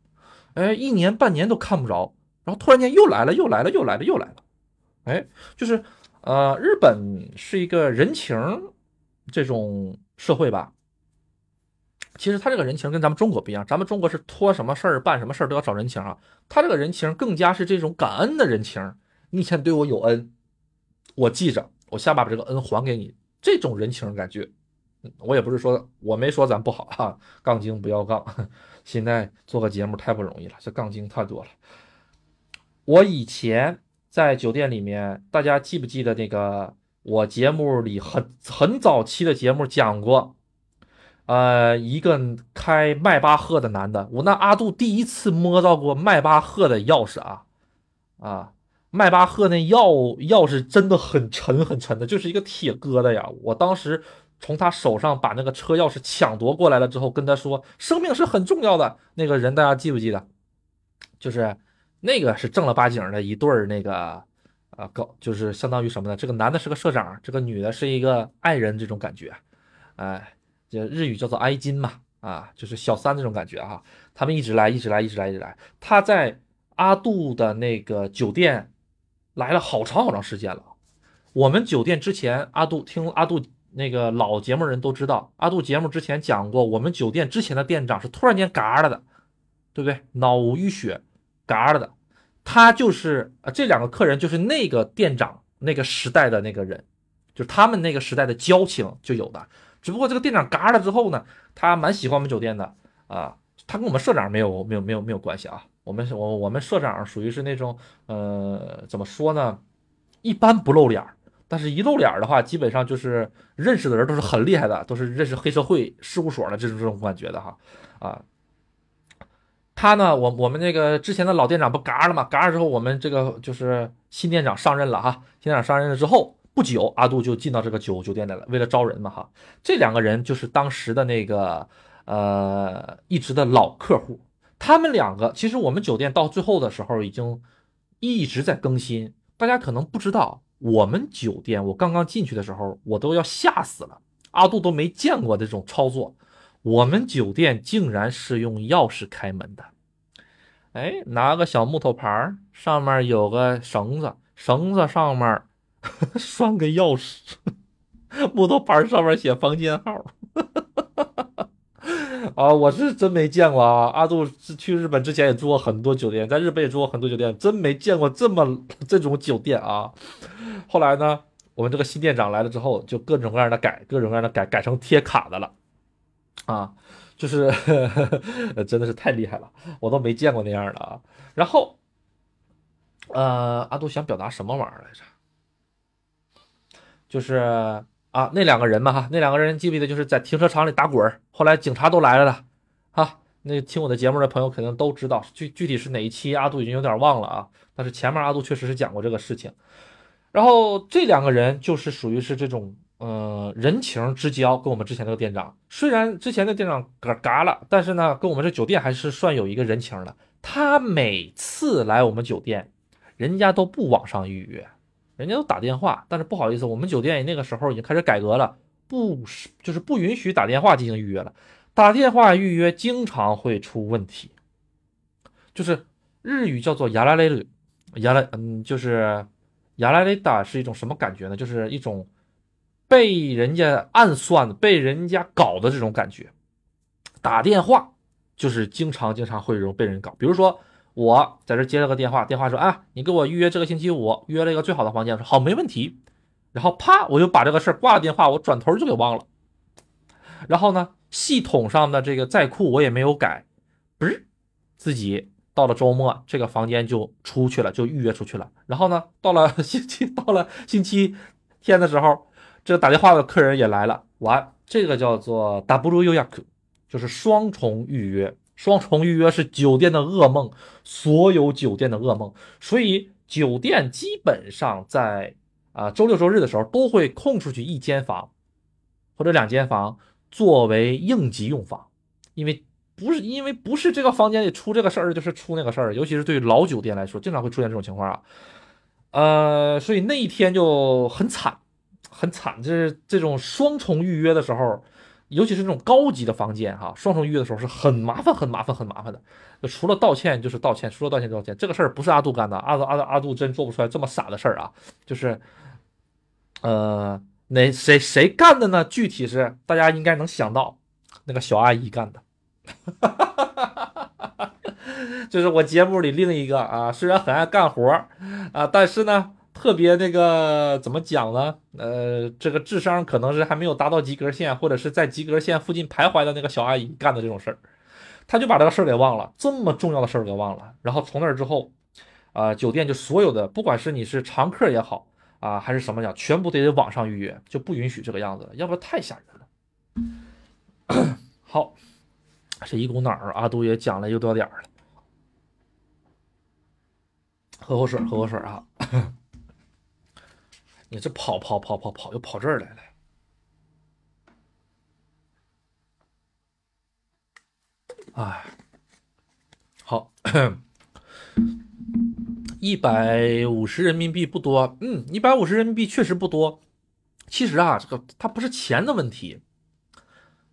哎，一年半年都看不着，然后突然间又来了，又来了，又来了，又来了，哎，就是。呃，日本是一个人情这种社会吧。其实他这个人情跟咱们中国不一样，咱们中国是托什么事儿、办什么事儿都要找人情啊。他这个人情更加是这种感恩的人情。你以前对我有恩，我记着，我下把把这个恩还给你。这种人情感觉，我也不是说我没说咱不好哈，杠精不要杠。[LAUGHS] 现在做个节目太不容易了，这杠精太多了。我以前。在酒店里面，大家记不记得那个我节目里很很早期的节目讲过，呃，一个开迈巴赫的男的，我那阿杜第一次摸到过迈巴赫的钥匙啊啊，迈巴赫那钥钥匙真的很沉很沉的，就是一个铁疙瘩呀。我当时从他手上把那个车钥匙抢夺过来了之后，跟他说生命是很重要的。那个人大家记不记得？就是。那个是正儿八经的一对儿，那个啊，搞就是相当于什么呢？这个男的是个社长，这个女的是一个爱人，这种感觉，哎，这日语叫做爱金嘛，啊，就是小三那种感觉啊。他们一直来，一直来，一直来，一直来。他在阿杜的那个酒店来了好长好长时间了。我们酒店之前，阿杜听阿杜那个老节目人都知道，阿杜节目之前讲过，我们酒店之前的店长是突然间嘎了的，对不对？脑淤血。嘎了的，他就是啊，这两个客人就是那个店长那个时代的那个人，就是他们那个时代的交情就有的。只不过这个店长嘎了之后呢，他蛮喜欢我们酒店的啊，他跟我们社长没有没有没有没有关系啊。我们我我们社长属于是那种呃怎么说呢，一般不露脸，但是一露脸的话，基本上就是认识的人都是很厉害的，都是认识黑社会事务所的这种这种感觉的哈啊。他呢，我我们那个之前的老店长不嘎了吗？嘎了之后，我们这个就是新店长上任了哈。新店长上任了之后不久，阿杜就进到这个酒酒店来了，为了招人嘛哈。这两个人就是当时的那个呃一直的老客户。他们两个其实我们酒店到最后的时候已经一直在更新，大家可能不知道，我们酒店，我刚刚进去的时候，我都要吓死了。阿杜都没见过这种操作，我们酒店竟然是用钥匙开门的。哎，拿个小木头牌上面有个绳子，绳子上面 [LAUGHS] 拴个钥匙，木头牌上面写房间号。[LAUGHS] 啊，我是真没见过啊！阿杜是去日本之前也住过很多酒店，在日本也住过很多酒店，真没见过这么这种酒店啊。后来呢，我们这个新店长来了之后，就各种各样的改，各种各样的改，改成贴卡的了。啊，就是 [LAUGHS] 真的是太厉害了，我都没见过那样的啊。然后，呃，阿杜想表达什么玩意儿来着？就是。啊，那两个人嘛，哈，那两个人记不记得就是在停车场里打滚后来警察都来了的，哈，那听我的节目的朋友肯定都知道，具具体是哪一期，阿杜已经有点忘了啊。但是前面阿杜确实是讲过这个事情。然后这两个人就是属于是这种，呃，人情之交，跟我们之前那个店长，虽然之前的店长嘎嘎了，但是呢，跟我们这酒店还是算有一个人情的。他每次来我们酒店，人家都不网上预约。人家都打电话，但是不好意思，我们酒店那个时候已经开始改革了，不是就是不允许打电话进行预约了。打电话预约经常会出问题，就是日语叫做“亚拉雷鲁”，亚拉嗯，就是“亚拉雷达”是一种什么感觉呢？就是一种被人家暗算、被人家搞的这种感觉。打电话就是经常经常会容被人搞，比如说。我在这接了个电话，电话说啊，你给我预约这个星期五，约了一个最好的房间。说好，没问题。然后啪，我就把这个事儿挂了电话，我转头就给忘了。然后呢，系统上的这个在库我也没有改，不是自己到了周末，这个房间就出去了，就预约出去了。然后呢，到了星期到了星期天的时候，这个打电话的客人也来了，完，这个叫做 W U Y A K，就是双重预约。双重预约是酒店的噩梦，所有酒店的噩梦。所以酒店基本上在啊周六周日的时候都会空出去一间房或者两间房作为应急用房，因为不是因为不是这个房间里出这个事儿就是出那个事儿，尤其是对于老酒店来说，经常会出现这种情况啊。呃，所以那一天就很惨，很惨，就是这种双重预约的时候。尤其是这种高级的房间，哈，双重预约的时候是很麻烦、很麻烦、很麻烦的。除了道歉就是道歉，除了道歉道歉。这个事儿不是阿杜干的，阿杜阿杜阿杜真做不出来这么傻的事儿啊。就是，呃，那谁谁干的呢？具体是大家应该能想到，那个小阿姨干的。[LAUGHS] 就是我节目里另一个啊，虽然很爱干活啊，但是呢。特别那个怎么讲呢？呃，这个智商可能是还没有达到及格线，或者是在及格线附近徘徊的那个小阿姨干的这种事儿，他就把这个事儿给忘了，这么重要的事儿给忘了。然后从那儿之后，啊，酒店就所有的，不管是你是常客也好啊，还是什么讲，全部得在网上预约，就不允许这个样子，要不然太吓人了。[COUGHS] 好，这一股脑儿，阿杜也讲了有多点儿了，喝口水，喝口水啊。你这跑跑跑跑跑又跑这儿来了，哎，好，一百五十人民币不多，嗯，一百五十人民币确实不多。其实啊，这个它不是钱的问题，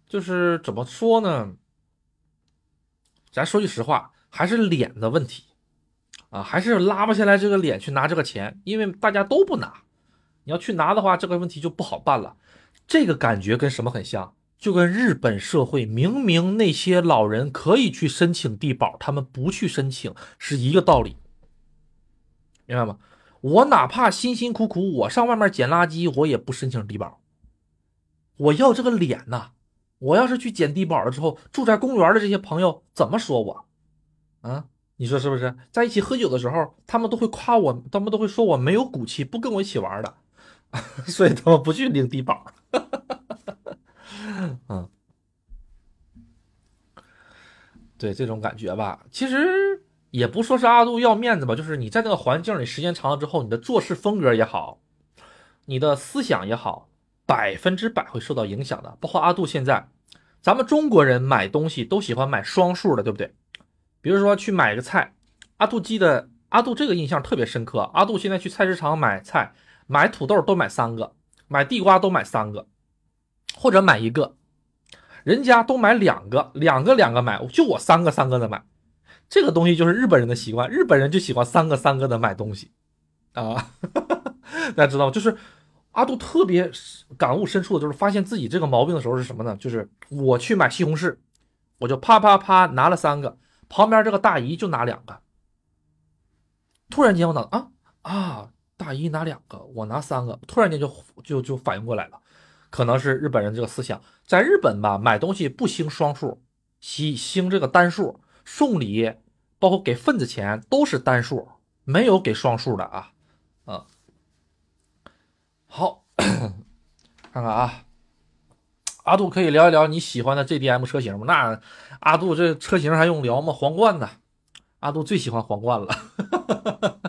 就是怎么说呢？咱说句实话，还是脸的问题啊，还是拉不下来这个脸去拿这个钱，因为大家都不拿。你要去拿的话，这个问题就不好办了。这个感觉跟什么很像？就跟日本社会明明那些老人可以去申请低保，他们不去申请是一个道理，明白吗？我哪怕辛辛苦苦我上外面捡垃圾，我也不申请低保。我要这个脸呐！我要是去捡低保了之后，住在公园的这些朋友怎么说我？啊，你说是不是？在一起喝酒的时候，他们都会夸我，他们都会说我没有骨气，不跟我一起玩的。[LAUGHS] 所以他们不去领低保，[LAUGHS] 嗯，对这种感觉吧，其实也不说是阿杜要面子吧，就是你在那个环境里时间长了之后，你的做事风格也好，你的思想也好，百分之百会受到影响的。包括阿杜现在，咱们中国人买东西都喜欢买双数的，对不对？比如说去买个菜，阿杜记得阿杜这个印象特别深刻，阿杜现在去菜市场买菜。买土豆都买三个，买地瓜都买三个，或者买一个，人家都买两个，两个两个买，就我三个三个的买。这个东西就是日本人的习惯，日本人就喜欢三个三个的买东西啊，[LAUGHS] 大家知道吗？就是阿杜特别感悟深处的，就是发现自己这个毛病的时候是什么呢？就是我去买西红柿，我就啪啪啪拿了三个，旁边这个大姨就拿两个。突然间我脑啊啊，大一拿两个，我拿三个，突然间就就就反应过来了，可能是日本人这个思想，在日本吧，买东西不兴双数，兴兴这个单数。送礼，包括给份子钱都是单数，没有给双数的啊。嗯，好，[COUGHS] 看看啊，阿杜可以聊一聊你喜欢的 GDM 车型吗？那阿杜这车型还用聊吗？皇冠呢？阿杜最喜欢皇冠了。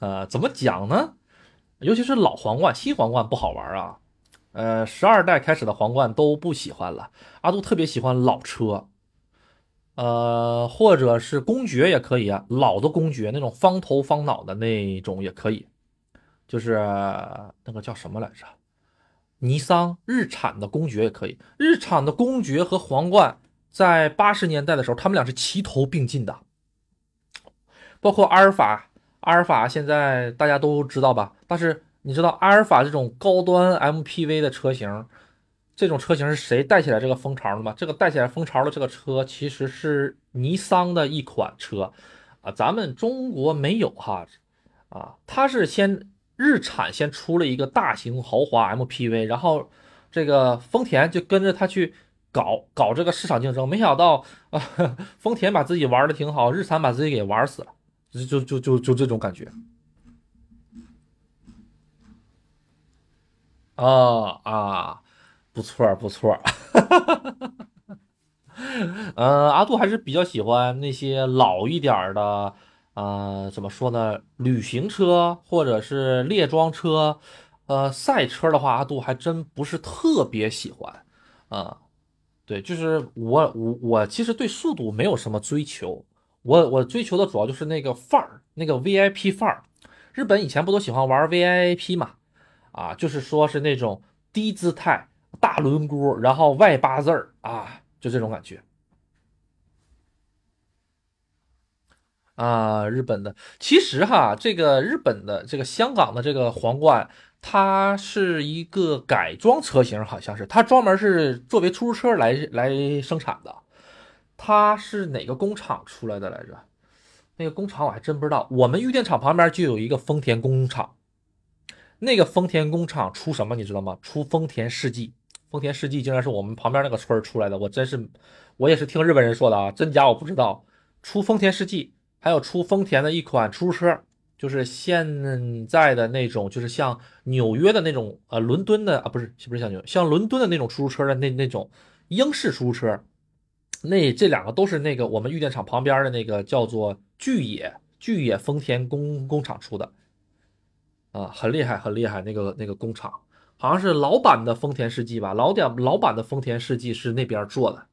呃，怎么讲呢？尤其是老皇冠，新皇冠不好玩啊。呃，十二代开始的皇冠都不喜欢了。阿杜特别喜欢老车。呃，或者是公爵也可以啊，老的公爵那种方头方脑的那种也可以，就是那个叫什么来着？尼桑日产的公爵也可以。日产的公爵和皇冠在八十年代的时候，他们俩是齐头并进的。包括阿尔法，阿尔法现在大家都知道吧？但是你知道阿尔法这种高端 MPV 的车型？这种车型是谁带起来这个风潮的吗？这个带起来风潮的这个车其实是尼桑的一款车，啊，咱们中国没有哈，啊，它是先日产先出了一个大型豪华 MPV，然后这个丰田就跟着它去搞搞这个市场竞争，没想到啊，[LAUGHS] 丰田把自己玩的挺好，日产把自己给玩死了，就就就就就这种感觉，啊啊。不错不错，[LAUGHS] 呃，阿杜还是比较喜欢那些老一点的，呃，怎么说呢？旅行车或者是列装车，呃，赛车的话，阿杜还真不是特别喜欢，啊，对，就是我我我其实对速度没有什么追求，我我追求的主要就是那个范儿，那个 VIP 范儿。日本以前不都喜欢玩 VIP 嘛？啊，就是说是那种低姿态。大轮毂，然后外八字儿啊，就这种感觉啊。日本的其实哈，这个日本的这个香港的这个皇冠，它是一个改装车型，好像是它专门是作为出租车来来生产的。它是哪个工厂出来的来着？那个工厂我还真不知道。我们玉电厂旁边就有一个丰田工厂，那个丰田工厂出什么你知道吗？出丰田世纪。丰田世纪竟然是我们旁边那个村出来的，我真是，我也是听日本人说的啊，真假我不知道。出丰田世纪，还有出丰田的一款出租车，就是现在的那种，就是像纽约的那种，呃，伦敦的啊，不是，不是像纽，像伦敦的那种出租车的那那种英式出租车。那这两个都是那个我们玉电厂旁边的那个叫做巨野巨野丰田工工厂出的，啊，很厉害，很厉害，那个那个工厂。好像是老版的丰田世纪吧，老点老版的丰田世纪是那边做的。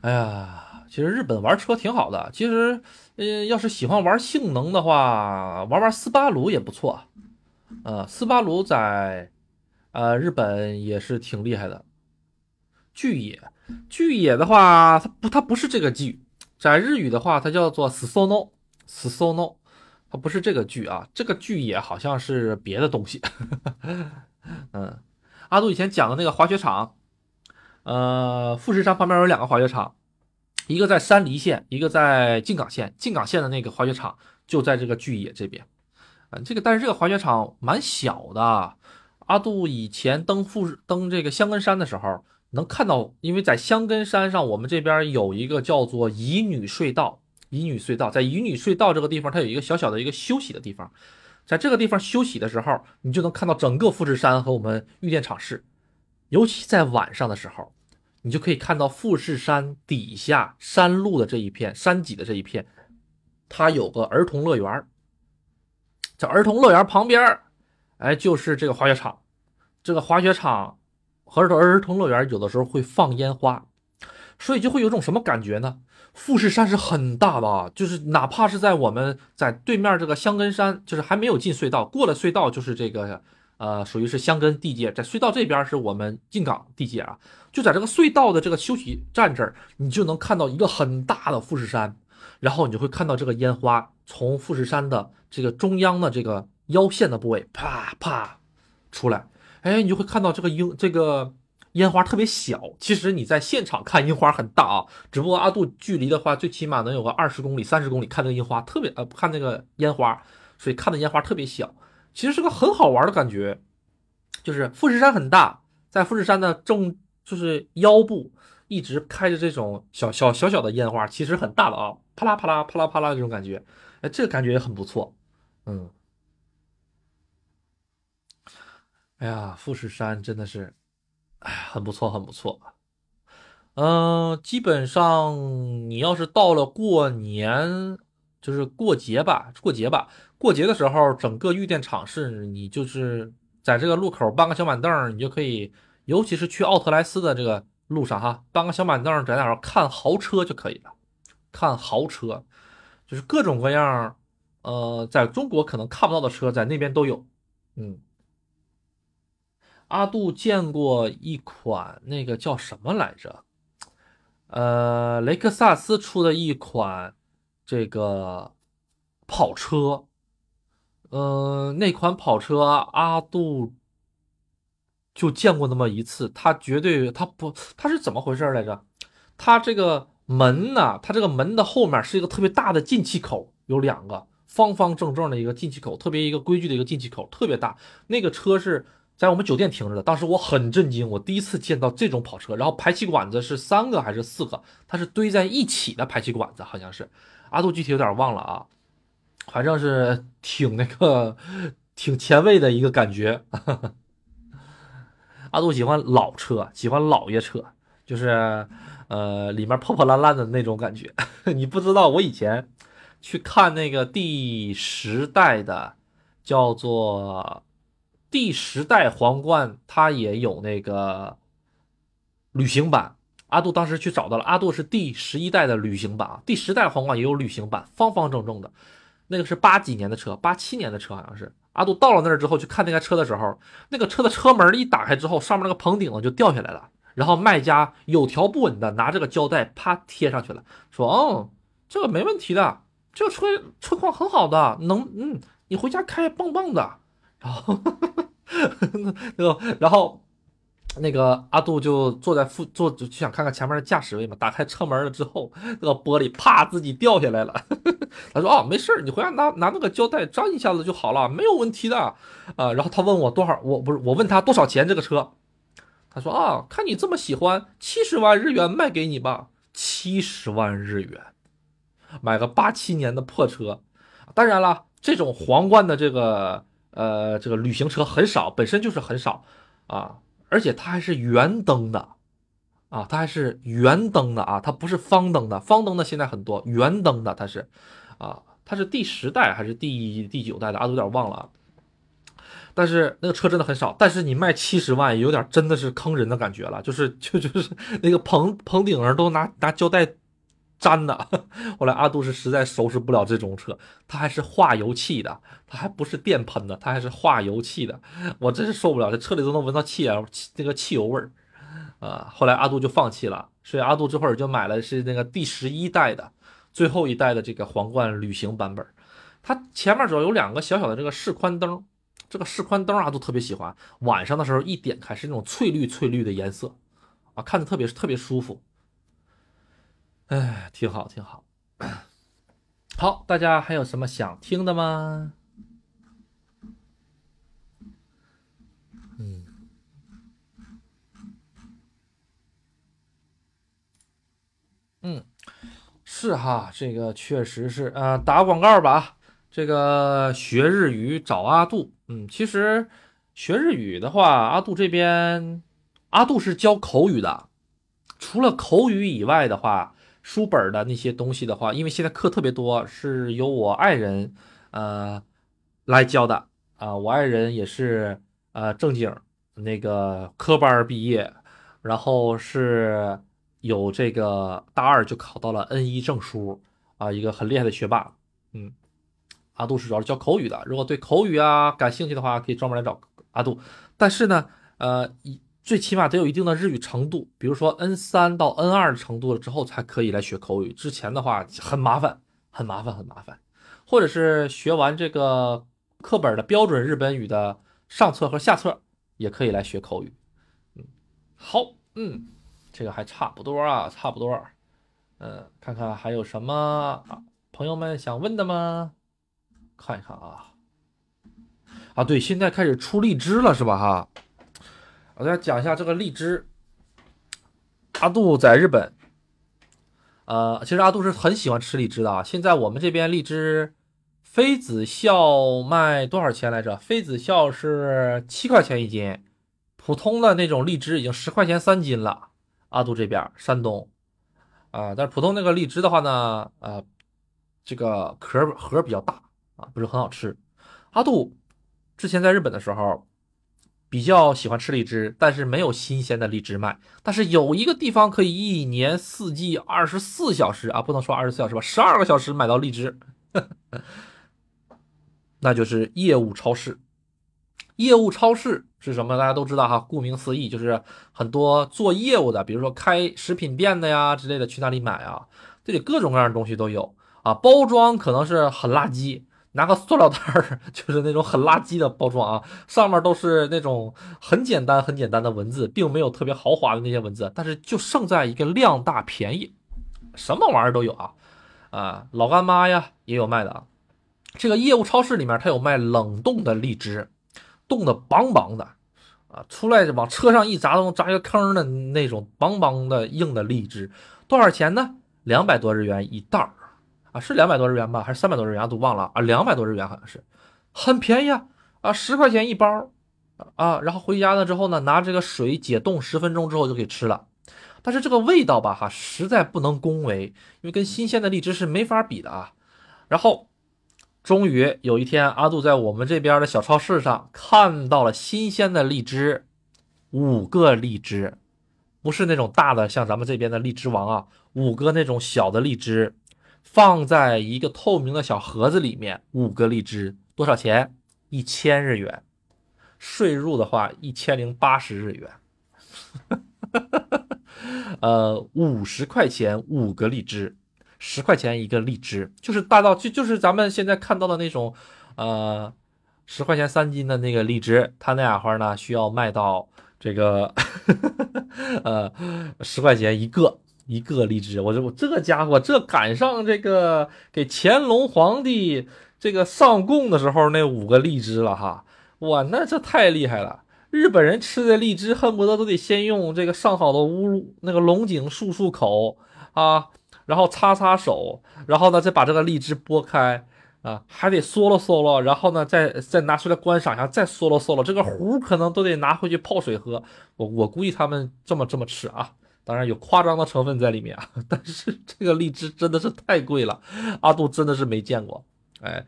哎呀，其实日本玩车挺好的。其实，呃，要是喜欢玩性能的话，玩玩斯巴鲁也不错。呃，斯巴鲁在呃日本也是挺厉害的。巨野，巨野的话，它不，它不是这个巨，在日语的话，它叫做 “sono”，sono。它不是这个剧啊，这个剧也好像是别的东西。[LAUGHS] 嗯，阿杜以前讲的那个滑雪场，呃，富士山旁边有两个滑雪场，一个在山梨县，一个在静冈县。静冈县的那个滑雪场就在这个巨野这边。嗯，这个但是这个滑雪场蛮小的。阿杜以前登富登这个香根山的时候，能看到，因为在香根山上，我们这边有一个叫做乙女隧道。乙女隧道在乙女隧道这个地方，它有一个小小的一个休息的地方，在这个地方休息的时候，你就能看到整个富士山和我们玉电厂市，尤其在晚上的时候，你就可以看到富士山底下山路的这一片山脊的这一片，它有个儿童乐园，在儿童乐园旁边，哎，就是这个滑雪场，这个滑雪场和儿童乐园有的时候会放烟花，所以就会有种什么感觉呢？富士山是很大的，就是哪怕是在我们在对面这个香根山，就是还没有进隧道，过了隧道就是这个呃，属于是香根地界，在隧道这边是我们进港地界啊。就在这个隧道的这个休息站这儿，你就能看到一个很大的富士山，然后你就会看到这个烟花从富士山的这个中央的这个腰线的部位啪啪出来，哎，你就会看到这个樱这个烟花特别小。其实你在现场看樱花很大啊，只不过阿杜距离的话，最起码能有个二十公里、三十公里看那个樱花特别呃，看那个烟花，所以看的烟花特别小。其实是个很好玩的感觉，就是富士山很大，在富士山的正。就是腰部一直开着这种小小小小的烟花，其实很大的啊，啪啦啪啦啪啦啪啦这种感觉，哎，这个感觉也很不错，嗯，哎呀，富士山真的是，哎，很不错，很不错，嗯，基本上你要是到了过年，就是过节吧，过节吧，过节的时候，整个玉电场是你就是在这个路口搬个小板凳，你就可以。尤其是去奥特莱斯的这个路上，哈，搬个小板凳在那看豪车就可以了。看豪车，就是各种各样，呃，在中国可能看不到的车，在那边都有。嗯，阿杜见过一款那个叫什么来着？呃，雷克萨斯出的一款这个跑车。嗯，那款跑车阿杜。就见过那么一次，他绝对他不他是怎么回事来着？他这个门呢，他这个门的后面是一个特别大的进气口，有两个方方正正的一个进气口，特别一个规矩的一个进气口，特别大。那个车是在我们酒店停着的，当时我很震惊，我第一次见到这种跑车。然后排气管子是三个还是四个？它是堆在一起的排气管子，好像是阿杜具体有点忘了啊，反正是挺那个挺前卫的一个感觉。[LAUGHS] 阿杜喜欢老车，喜欢老爷车，就是，呃，里面破破烂烂的那种感觉。[LAUGHS] 你不知道，我以前去看那个第十代的，叫做第十代皇冠，它也有那个旅行版。阿杜当时去找到了，阿杜是第十一代的旅行版啊，第十代皇冠也有旅行版，方方正正的，那个是八几年的车，八七年的车好像是。阿杜到了那儿之后去看那台车的时候，那个车的车门一打开之后，上面那个棚顶子就掉下来了。然后卖家有条不紊的拿这个胶带啪贴上去了，说：“哦，这个没问题的，这个车车况很好的，能嗯，你回家开棒棒的。”然后那个，然后。那个阿杜就坐在副坐，就想看看前面的驾驶位嘛。打开车门了之后，那个玻璃啪自己掉下来了。[LAUGHS] 他说：“哦，没事你回家拿拿那个胶带粘一下子就好了，没有问题的。”啊，然后他问我多少，我不是我问他多少钱这个车，他说：“啊，看你这么喜欢，七十万日元卖给你吧。七十万日元，买个八七年的破车。当然了，这种皇冠的这个呃这个旅行车很少，本身就是很少啊。”而且它还是圆灯的，啊，它还是圆灯的啊，它不是方灯的，方灯的现在很多，圆灯的它是，啊，它是第十代还是第第九代的？啊，都有点忘了，但是那个车真的很少，但是你卖七十万，有点真的是坑人的感觉了，就是就就是那个棚棚顶上都拿拿胶带。粘的，[LAUGHS] 后来阿杜是实在收拾不了这种车，它还是化油器的，它还不是电喷的，它还是化油器的，我真是受不了，这车里都能闻到汽油，那个汽油味儿，啊，后来阿杜就放弃了，所以阿杜这会儿就买了是那个第十一代的，最后一代的这个皇冠旅行版本，它前面主要有两个小小的这个示宽灯，这个示宽灯阿杜特别喜欢，晚上的时候一点开是那种翠绿翠绿的颜色，啊，看着特别特别舒服。哎，挺好，挺好。[COUGHS] 好，大家还有什么想听的吗？嗯，嗯，是哈，这个确实是啊，打广告吧。这个学日语找阿杜。嗯，其实学日语的话，阿杜这边，阿杜是教口语的。除了口语以外的话。书本的那些东西的话，因为现在课特别多，是由我爱人，呃，来教的啊。我爱人也是呃正经那个科班毕业，然后是有这个大二就考到了 N 一证书啊，一个很厉害的学霸。嗯，阿杜是主要是教口语的，如果对口语啊感兴趣的话，可以专门来找阿杜。但是呢，呃，一最起码得有一定的日语程度，比如说 N 三到 N 二的程度了之后才可以来学口语，之前的话很麻烦，很麻烦，很麻烦。或者是学完这个课本的标准日本语的上册和下册，也可以来学口语。嗯，好，嗯，这个还差不多啊，差不多。嗯，看看还有什么朋友们想问的吗？看一看啊。啊，对，现在开始出荔枝了，是吧？哈，我再讲一下这个荔枝。阿杜在日本。呃，其实阿杜是很喜欢吃荔枝的啊。现在我们这边荔枝，妃子笑卖多少钱来着？妃子笑是七块钱一斤，普通的那种荔枝已经十块钱三斤了。阿杜这边山东啊，但是普通那个荔枝的话呢，呃，这个壳核比较大啊，不是很好吃。阿杜之前在日本的时候。比较喜欢吃荔枝，但是没有新鲜的荔枝卖。但是有一个地方可以一年四季二十四小时啊，不能说二十四小时吧，十二个小时买到荔枝，[LAUGHS] 那就是业务超市。业务超市是什么？大家都知道哈，顾名思义就是很多做业务的，比如说开食品店的呀之类的，去那里买啊，这里各种各样的东西都有啊。包装可能是很垃圾。拿个塑料袋儿，[LAUGHS] 就是那种很垃圾的包装啊，上面都是那种很简单、很简单的文字，并没有特别豪华的那些文字，但是就胜在一个量大便宜，什么玩意儿都有啊，啊，老干妈呀也有卖的啊。这个业务超市里面它有卖冷冻的荔枝，冻的邦邦的啊，出来往车上一砸，都砸一个坑的那种邦邦的硬的荔枝，多少钱呢？两百多日元一袋儿。啊，是两百多日元吧，还是三百多日元？都忘了啊，两百多日元好像是，很便宜啊，啊，十块钱一包，啊，然后回家了之后呢，拿这个水解冻十分钟之后就可以吃了。但是这个味道吧，哈，实在不能恭维，因为跟新鲜的荔枝是没法比的啊。然后，终于有一天，阿杜在我们这边的小超市上看到了新鲜的荔枝，五个荔枝，不是那种大的，像咱们这边的荔枝王啊，五个那种小的荔枝。放在一个透明的小盒子里面，五个荔枝多少钱？一千日元，税入的话一千零八十日元，[LAUGHS] 呃，五十块钱五个荔枝，十块钱一个荔枝，就是大到就就是咱们现在看到的那种，呃，十块钱三斤的那个荔枝，它那俩花呢需要卖到这个，[LAUGHS] 呃，十块钱一个。一个荔枝，我这我这家伙这赶上这个给乾隆皇帝这个上贡的时候那五个荔枝了哈，哇，那这太厉害了！日本人吃的荔枝恨不得都得先用这个上好的乌那个龙井漱漱口啊，然后擦擦手，然后呢再把这个荔枝剥开啊，还得嗦了嗦了，然后呢再再拿出来观赏一下，再嗦了嗦了，这个核可能都得拿回去泡水喝。我我估计他们这么这么吃啊。当然有夸张的成分在里面啊，[LAUGHS] 但是这个荔枝真的是太贵了，阿杜真的是没见过。哎，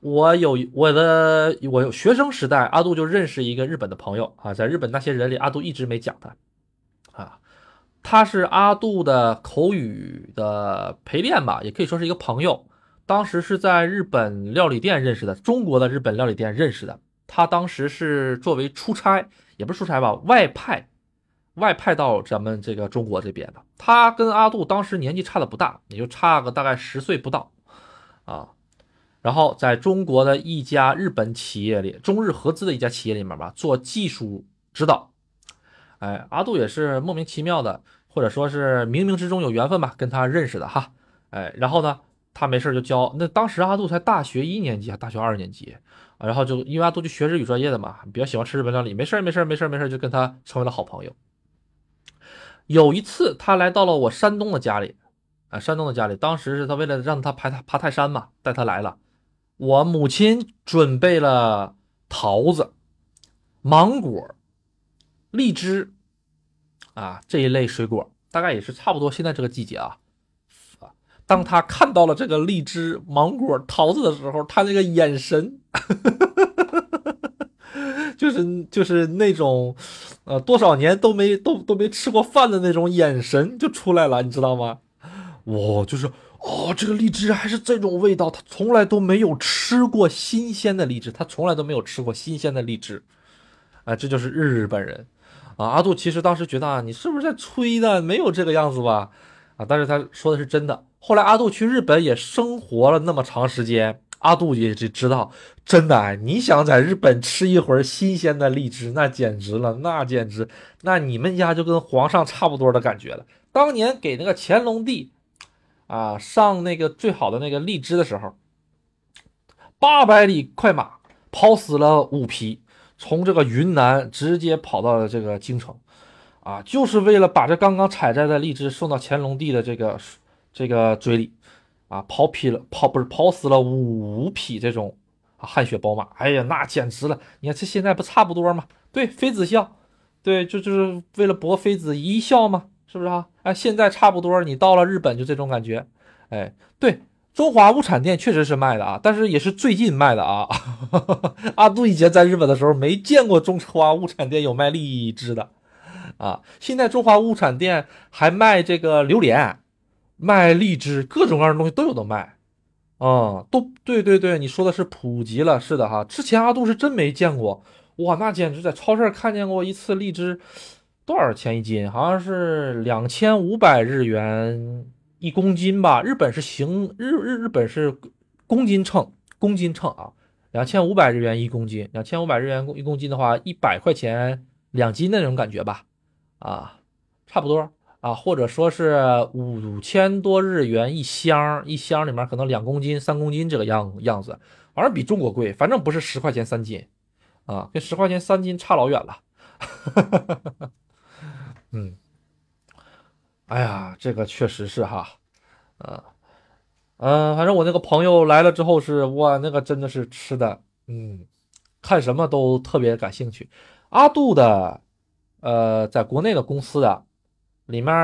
我有我的我有学生时代，阿杜就认识一个日本的朋友啊，在日本那些人里，阿杜一直没讲他啊，他是阿杜的口语的陪练吧，也可以说是一个朋友。当时是在日本料理店认识的，中国的日本料理店认识的。他当时是作为出差，也不是出差吧，外派。外派到咱们这个中国这边的，他跟阿杜当时年纪差的不大，也就差个大概十岁不到，啊，然后在中国的一家日本企业里，中日合资的一家企业里面吧，做技术指导，哎，阿杜也是莫名其妙的，或者说是冥冥之中有缘分吧，跟他认识的哈，哎，然后呢，他没事就教，那当时阿杜才大学一年级还大学二年级，然后就因为阿杜就学日语专业的嘛，比较喜欢吃日本料理，没事没事没事没事就跟他成为了好朋友。有一次，他来到了我山东的家里，啊，山东的家里，当时是他为了让他爬爬泰山嘛，带他来了。我母亲准备了桃子、芒果、荔枝，啊，这一类水果，大概也是差不多现在这个季节啊。当他看到了这个荔枝、芒果、桃子的时候，他那个眼神。[LAUGHS] 就是就是那种，呃，多少年都没都都没吃过饭的那种眼神就出来了，你知道吗？哇，就是哦，这个荔枝还是这种味道，他从来都没有吃过新鲜的荔枝，他从来都没有吃过新鲜的荔枝，啊，这就是日本人啊。阿杜其实当时觉得啊，你是不是在吹呢？没有这个样子吧？啊，但是他说的是真的。后来阿杜去日本也生活了那么长时间。阿杜也就知道，真的哎，你想在日本吃一会儿新鲜的荔枝，那简直了，那简直，那你们家就跟皇上差不多的感觉了。当年给那个乾隆帝，啊，上那个最好的那个荔枝的时候，八百里快马跑死了五匹，从这个云南直接跑到了这个京城，啊，就是为了把这刚刚采摘的荔枝送到乾隆帝的这个这个嘴里。啊，跑劈了，跑不是跑死了五匹这种汗血宝马，哎呀，那简直了！你看这现在不差不多吗？对，妃子笑，对，就就是为了博妃子一笑嘛，是不是啊？哎，现在差不多，你到了日本就这种感觉，哎，对，中华物产店确实是卖的啊，但是也是最近卖的啊。[LAUGHS] 阿杜以前在日本的时候没见过中华物产店有卖荔枝的啊，现在中华物产店还卖这个榴莲。卖荔枝，各种各样的东西都有的卖，啊，都对对对，你说的是普及了，是的哈。之前阿杜是真没见过，哇，那简直在超市看见过一次荔枝，多少钱一斤？好像是两千五百日元一公斤吧。日本是行日日日本是公斤称，公斤称啊，两千五百日元一公斤，两千五百日元一公斤的话，一百块钱两斤那种感觉吧，啊，差不多。啊，或者说是五千多日元一箱，一箱里面可能两公斤、三公斤这个样样子，反正比中国贵，反正不是十块钱三斤，啊，跟十块钱三斤差老远了。[LAUGHS] 嗯，哎呀，这个确实是哈，啊，嗯，反正我那个朋友来了之后是哇，那个真的是吃的，嗯，看什么都特别感兴趣。阿杜的，呃，在国内的公司的。里面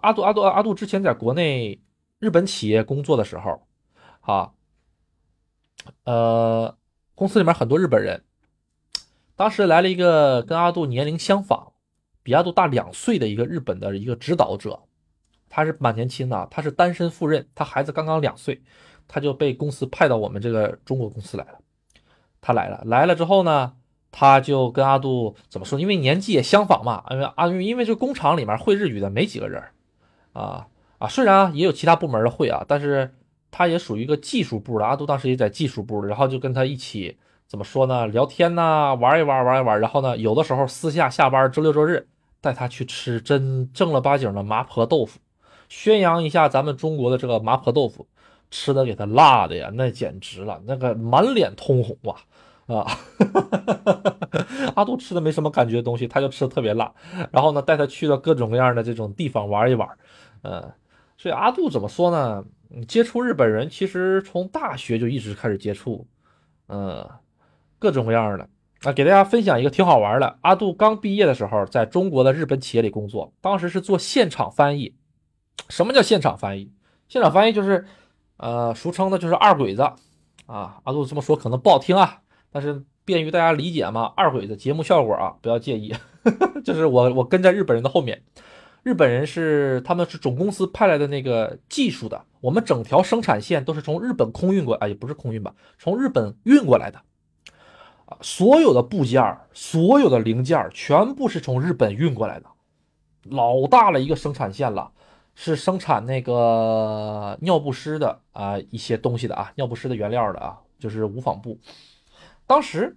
阿杜阿杜阿杜之前在国内日本企业工作的时候，啊，呃，公司里面很多日本人。当时来了一个跟阿杜年龄相仿、比阿杜大两岁的一个日本的一个指导者，他是蛮年轻的，他是单身赴任，他孩子刚刚两岁，他就被公司派到我们这个中国公司来了。他来了，来了之后呢？他就跟阿杜怎么说？因为年纪也相仿嘛，因为阿因为这工厂里面会日语的没几个人，啊啊，虽然也有其他部门的会啊，但是他也属于一个技术部的。阿杜当时也在技术部，然后就跟他一起怎么说呢？聊天呐，玩一玩，玩一玩。然后呢，有的时候私下下班周六周日带他去吃真正儿八经的麻婆豆腐，宣扬一下咱们中国的这个麻婆豆腐，吃的给他辣的呀，那简直了，那个满脸通红啊。啊，阿杜吃的没什么感觉的东西，他就吃的特别辣。然后呢，带他去了各种各样的这种地方玩一玩。嗯，所以阿杜怎么说呢？接触日本人其实从大学就一直开始接触，嗯，各种各样的。啊，给大家分享一个挺好玩的。阿杜刚毕业的时候，在中国的日本企业里工作，当时是做现场翻译。什么叫现场翻译？现场翻译就是，呃，俗称的就是二鬼子。啊，阿杜这么说可能不好听啊。但是便于大家理解嘛，二鬼的节目效果啊，不要介意。[LAUGHS] 就是我我跟在日本人的后面，日本人是他们是总公司派来的那个技术的，我们整条生产线都是从日本空运过，啊，也不是空运吧，从日本运过来的啊，所有的部件、所有的零件全部是从日本运过来的，老大了一个生产线了，是生产那个尿不湿的啊一些东西的啊，尿不湿的原料的啊，就是无纺布。当时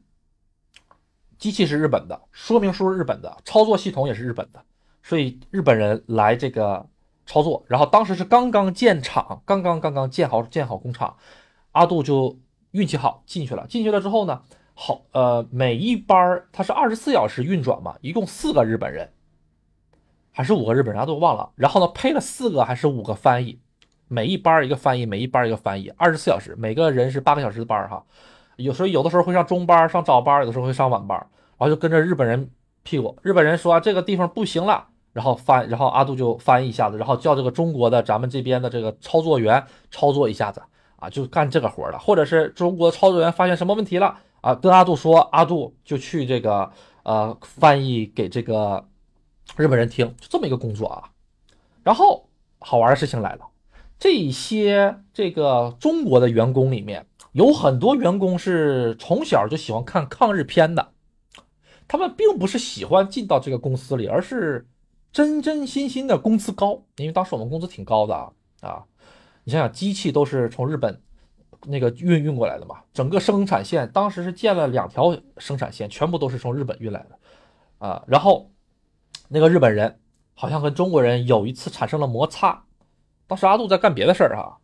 机器是日本的，说明书是日本的，操作系统也是日本的，所以日本人来这个操作。然后当时是刚刚建厂，刚刚刚刚建好建好工厂，阿杜就运气好进去了。进去了之后呢，好呃，每一班它是二十四小时运转嘛，一共四个日本人，还是五个日本人，阿杜忘了。然后呢，配了四个还是五个翻译，每一班一个翻译，每一班一个翻译，二十四小时，每个人是八个小时的班哈。有时候有的时候会上中班、上早班，有的时候会上晚班，然后就跟着日本人屁股。日本人说这个地方不行了，然后翻，然后阿杜就翻译一下子，然后叫这个中国的咱们这边的这个操作员操作一下子啊，就干这个活了。或者是中国操作员发现什么问题了啊，跟阿杜说，阿杜就去这个呃翻译给这个日本人听，就这么一个工作啊。然后好玩的事情来了，这些这个中国的员工里面有很多员工是从小就喜欢看抗日片的，他们并不是喜欢进到这个公司里，而是真真心心的工资高，因为当时我们工资挺高的啊啊，你想想机器都是从日本。那个运运过来的嘛，整个生产线当时是建了两条生产线，全部都是从日本运来的，啊，然后那个日本人好像跟中国人有一次产生了摩擦，当时阿杜在干别的事儿啊，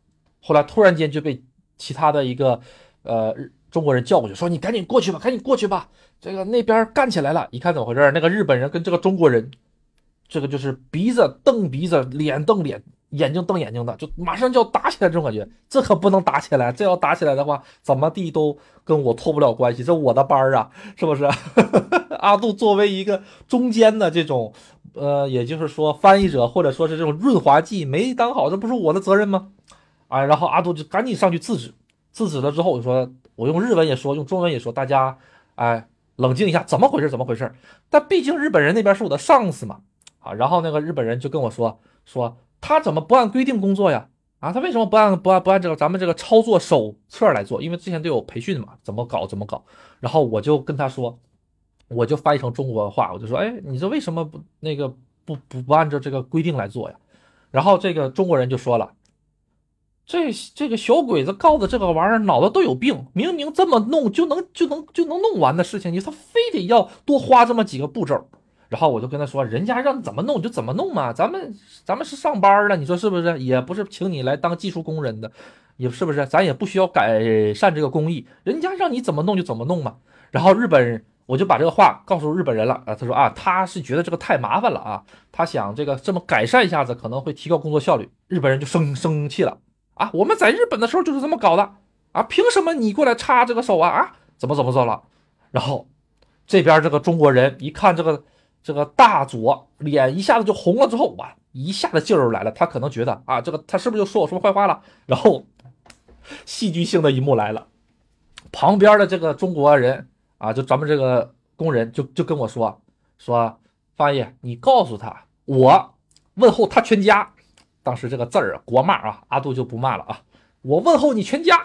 后来突然间就被其他的一个呃中国人叫过去，说你赶紧过去吧，赶紧过去吧，这个那边干起来了，一看怎么回事？那个日本人跟这个中国人，这个就是鼻子瞪鼻子，脸瞪脸。眼睛瞪眼睛的，就马上就要打起来这种感觉，这可不能打起来。这要打起来的话，怎么地都跟我脱不了关系。这我的班儿啊，是不是？[LAUGHS] 阿杜作为一个中间的这种，呃，也就是说翻译者或者说是这种润滑剂没当好，这不是我的责任吗？啊，然后阿杜就赶紧上去制止，制止了之后我说，我用日文也说，用中文也说，大家哎冷静一下，怎么回事？怎么回事？但毕竟日本人那边是我的上司嘛，啊，然后那个日本人就跟我说说。他怎么不按规定工作呀？啊，他为什么不按不按不按这个咱们这个操作手册来做？因为之前都有培训嘛，怎么搞怎么搞。然后我就跟他说，我就翻译成中国话，我就说，哎，你这为什么不那个不不不按照这个规定来做呀？然后这个中国人就说了，这这个小鬼子告的这个玩意儿脑子都有病，明明这么弄就能就能就能弄完的事情，你他非得要多花这么几个步骤。然后我就跟他说，人家让怎么弄就怎么弄嘛，咱们咱们是上班的，你说是不是？也不是请你来当技术工人的，也是不是？咱也不需要改善这个工艺，人家让你怎么弄就怎么弄嘛。然后日本人，我就把这个话告诉日本人了啊，他说啊，他是觉得这个太麻烦了啊，他想这个这么改善一下子可能会提高工作效率。日本人就生生气了啊，我们在日本的时候就是这么搞的啊，凭什么你过来插这个手啊啊？怎么怎么做了？然后这边这个中国人一看这个。这个大佐脸一下子就红了，之后哇，一下子劲儿来了。他可能觉得啊，这个他是不是就说我说坏话了？然后 [LAUGHS] 戏剧性的一幕来了，旁边的这个中国人啊，就咱们这个工人就就跟我说说，翻译你告诉他，我问候他全家。当时这个字儿国骂啊，阿杜就不骂了啊，我问候你全家。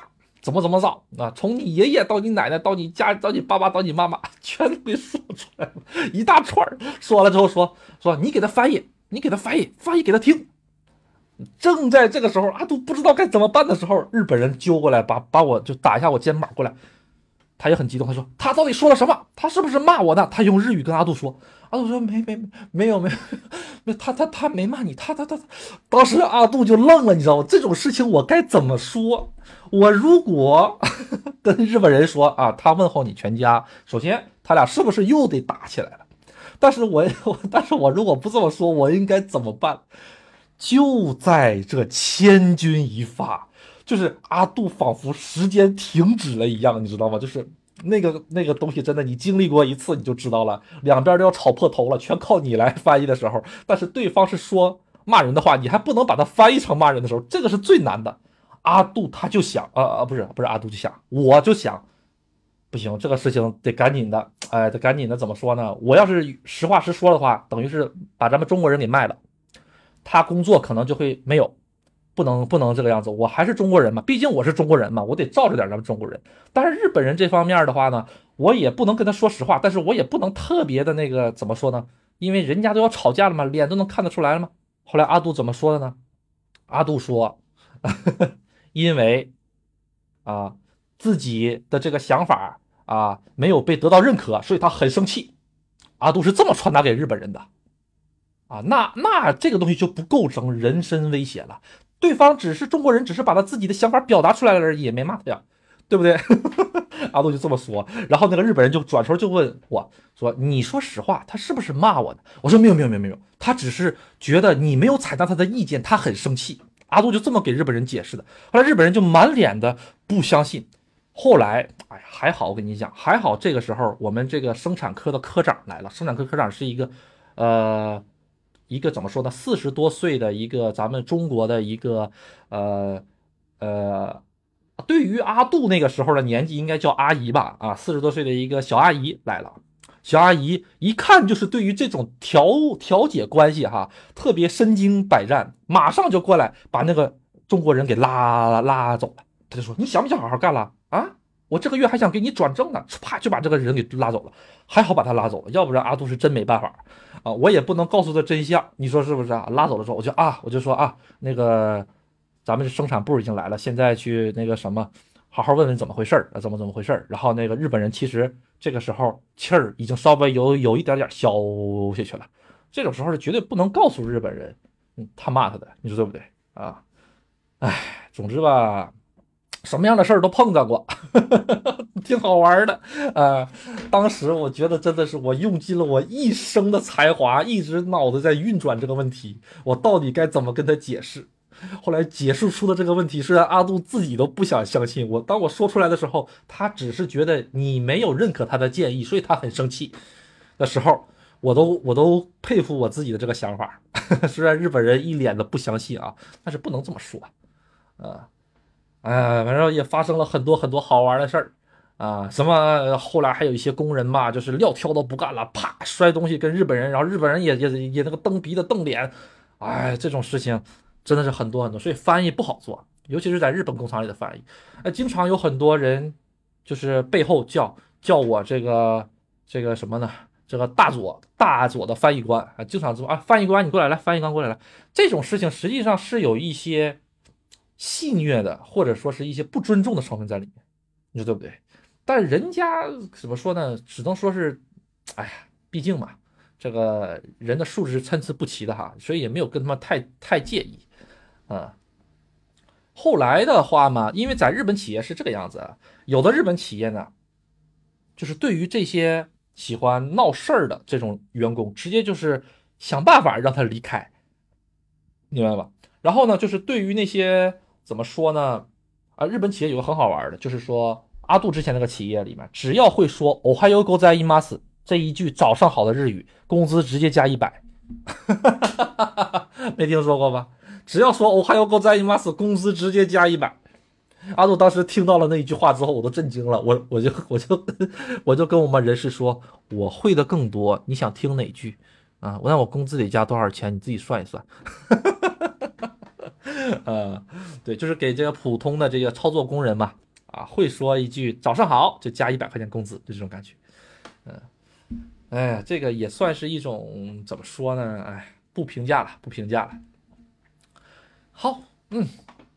怎么怎么着啊？从你爷爷到你奶奶到你家到你爸爸到你妈妈，[LAUGHS] 全都给说出来了，一大串儿。说完了之后说说你给他翻译，你给他翻译，翻译给他听。正在这个时候，阿杜不知道该怎么办的时候，日本人揪过来，把把我就打一下我肩膀过来。他也很激动，他说他到底说了什么？他是不是骂我呢？他用日语跟阿杜说，阿杜说没没没有没有，他他他没骂你，他他他。当时阿杜就愣了，你知道吗？这种事情我该怎么说？我如果 [LAUGHS] 跟日本人说啊，他问候你全家，首先他俩是不是又得打起来了？但是我但是我如果不这么说，我应该怎么办？就在这千钧一发。就是阿杜仿佛时间停止了一样，你知道吗？就是那个那个东西，真的，你经历过一次你就知道了。两边都要吵破头了，全靠你来翻译的时候，但是对方是说骂人的话，你还不能把它翻译成骂人的时候，这个是最难的。阿杜他就想，啊啊，不是不是阿杜就想，我就想，不行，这个事情得赶紧的，哎，得赶紧的，怎么说呢？我要是实话实说的话，等于是把咱们中国人给卖了，他工作可能就会没有。不能不能这个样子，我还是中国人嘛，毕竟我是中国人嘛，我得罩着点咱们中国人。但是日本人这方面的话呢，我也不能跟他说实话，但是我也不能特别的那个怎么说呢？因为人家都要吵架了嘛，脸都能看得出来了嘛。后来阿杜怎么说的呢？阿杜说，[LAUGHS] 因为啊自己的这个想法啊没有被得到认可，所以他很生气。阿杜是这么传达给日本人的啊，那那这个东西就不构成人身威胁了。对方只是中国人，只是把他自己的想法表达出来了而已，也没骂他呀，对不对？[LAUGHS] 阿杜就这么说，然后那个日本人就转头就问我说：“你说实话，他是不是骂我的？”我说：“没有，没有，没有，没有，他只是觉得你没有采纳他的意见，他很生气。”阿杜就这么给日本人解释的。后来日本人就满脸的不相信。后来，哎呀，还好，我跟你讲，还好这个时候我们这个生产科的科长来了。生产科科长是一个，呃。一个怎么说呢？四十多岁的一个咱们中国的一个呃呃，对于阿杜那个时候的年纪，应该叫阿姨吧？啊，四十多岁的一个小阿姨来了。小阿姨一看就是对于这种调调解关系哈，特别身经百战，马上就过来把那个中国人给拉拉走了。他就说：“你想不想好好干了啊？我这个月还想给你转正呢。”啪就把这个人给拉走了。还好把他拉走了，要不然阿杜是真没办法啊！我也不能告诉他真相，你说是不是啊？拉走的时候，我就啊，我就说啊，那个咱们生产部已经来了，现在去那个什么，好好问问怎么回事儿，怎么怎么回事儿。然后那个日本人其实这个时候气儿已经稍微有有一点点消下去了，这种时候是绝对不能告诉日本人，嗯，他骂他的，你说对不对啊？哎，总之吧。什么样的事儿都碰到过，[LAUGHS] 挺好玩的。呃，当时我觉得真的是我用尽了我一生的才华，一直脑子在运转这个问题，我到底该怎么跟他解释？后来解释出的这个问题，虽然阿杜自己都不想相信我。当我说出来的时候，他只是觉得你没有认可他的建议，所以他很生气的时候，我都我都佩服我自己的这个想法。[LAUGHS] 虽然日本人一脸的不相信啊，但是不能这么说，啊。哎，反正也发生了很多很多好玩的事儿，啊，什么后来还有一些工人嘛，就是撂挑都不干了，啪摔东西跟日本人，然后日本人也也也那个瞪鼻子瞪脸，哎，这种事情真的是很多很多，所以翻译不好做，尤其是在日本工厂里的翻译，哎，经常有很多人就是背后叫叫我这个这个什么呢？这个大佐大佐的翻译官啊，经常说啊，翻译官你过来来，翻译官过来来，这种事情实际上是有一些。戏谑的，或者说是一些不尊重的成分在里面，你说对不对？但人家怎么说呢？只能说是，哎呀，毕竟嘛，这个人的素质是参差不齐的哈，所以也没有跟他们太太介意，啊。后来的话嘛，因为在日本企业是这个样子，有的日本企业呢，就是对于这些喜欢闹事儿的这种员工，直接就是想办法让他离开，明白吧？然后呢，就是对于那些。怎么说呢？啊，日本企业有个很好玩的，就是说阿杜之前那个企业里面，只要会说 “Ohayo gozaimasu” 这一句早上好的日语，工资直接加一百。[LAUGHS] 没听说过吧？只要说 “Ohayo gozaimasu”，工资直接加一百。阿杜当时听到了那一句话之后，我都震惊了。我我就我就我就跟我们人事说，我会的更多，你想听哪句啊？我那我工资得加多少钱？你自己算一算。[LAUGHS] 呃，对，就是给这个普通的这个操作工人嘛，啊，会说一句早上好就加一百块钱工资，就这种感觉。嗯，哎，这个也算是一种怎么说呢？哎，不评价了，不评价了。好，嗯，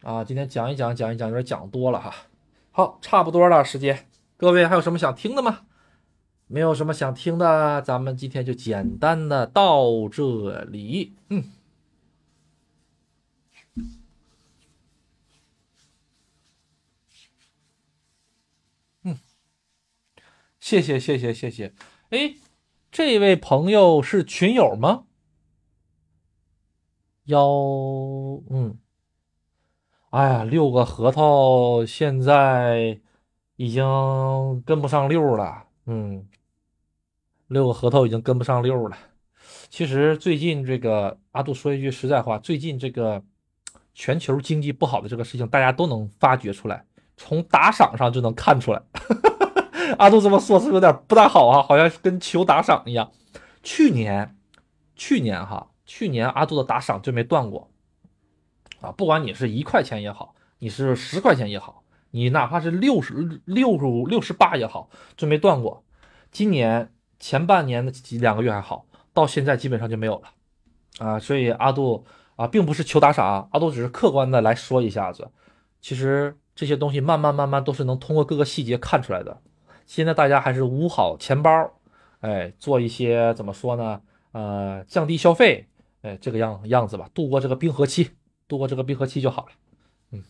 啊，今天讲一讲，讲一讲，有点讲多了哈。好，差不多了时间，各位还有什么想听的吗？没有什么想听的，咱们今天就简单的到这里。嗯。谢谢谢谢谢谢，哎，这位朋友是群友吗？幺，嗯，哎呀，六个核桃现在已经跟不上六了，嗯，六个核桃已经跟不上六了。其实最近这个阿杜说一句实在话，最近这个全球经济不好的这个事情，大家都能发掘出来，从打赏上就能看出来。阿杜这么说，是有点不大好啊，好像是跟求打赏一样。去年，去年哈，去年阿杜的打赏就没断过啊，不管你是一块钱也好，你是十块钱也好，你哪怕是六十六十六十八也好，就没断过。今年前半年的几两个月还好，到现在基本上就没有了啊。所以阿杜啊，并不是求打赏，阿杜只是客观的来说一下子。其实这些东西慢慢慢慢都是能通过各个细节看出来的。现在大家还是捂好钱包，哎，做一些怎么说呢？呃，降低消费，哎，这个样样子吧，度过这个冰河期，度过这个冰河期就好了。嗯，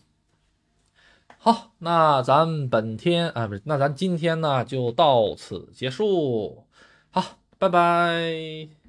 好，那咱本天啊，不是，那咱今天呢就到此结束。好，拜拜。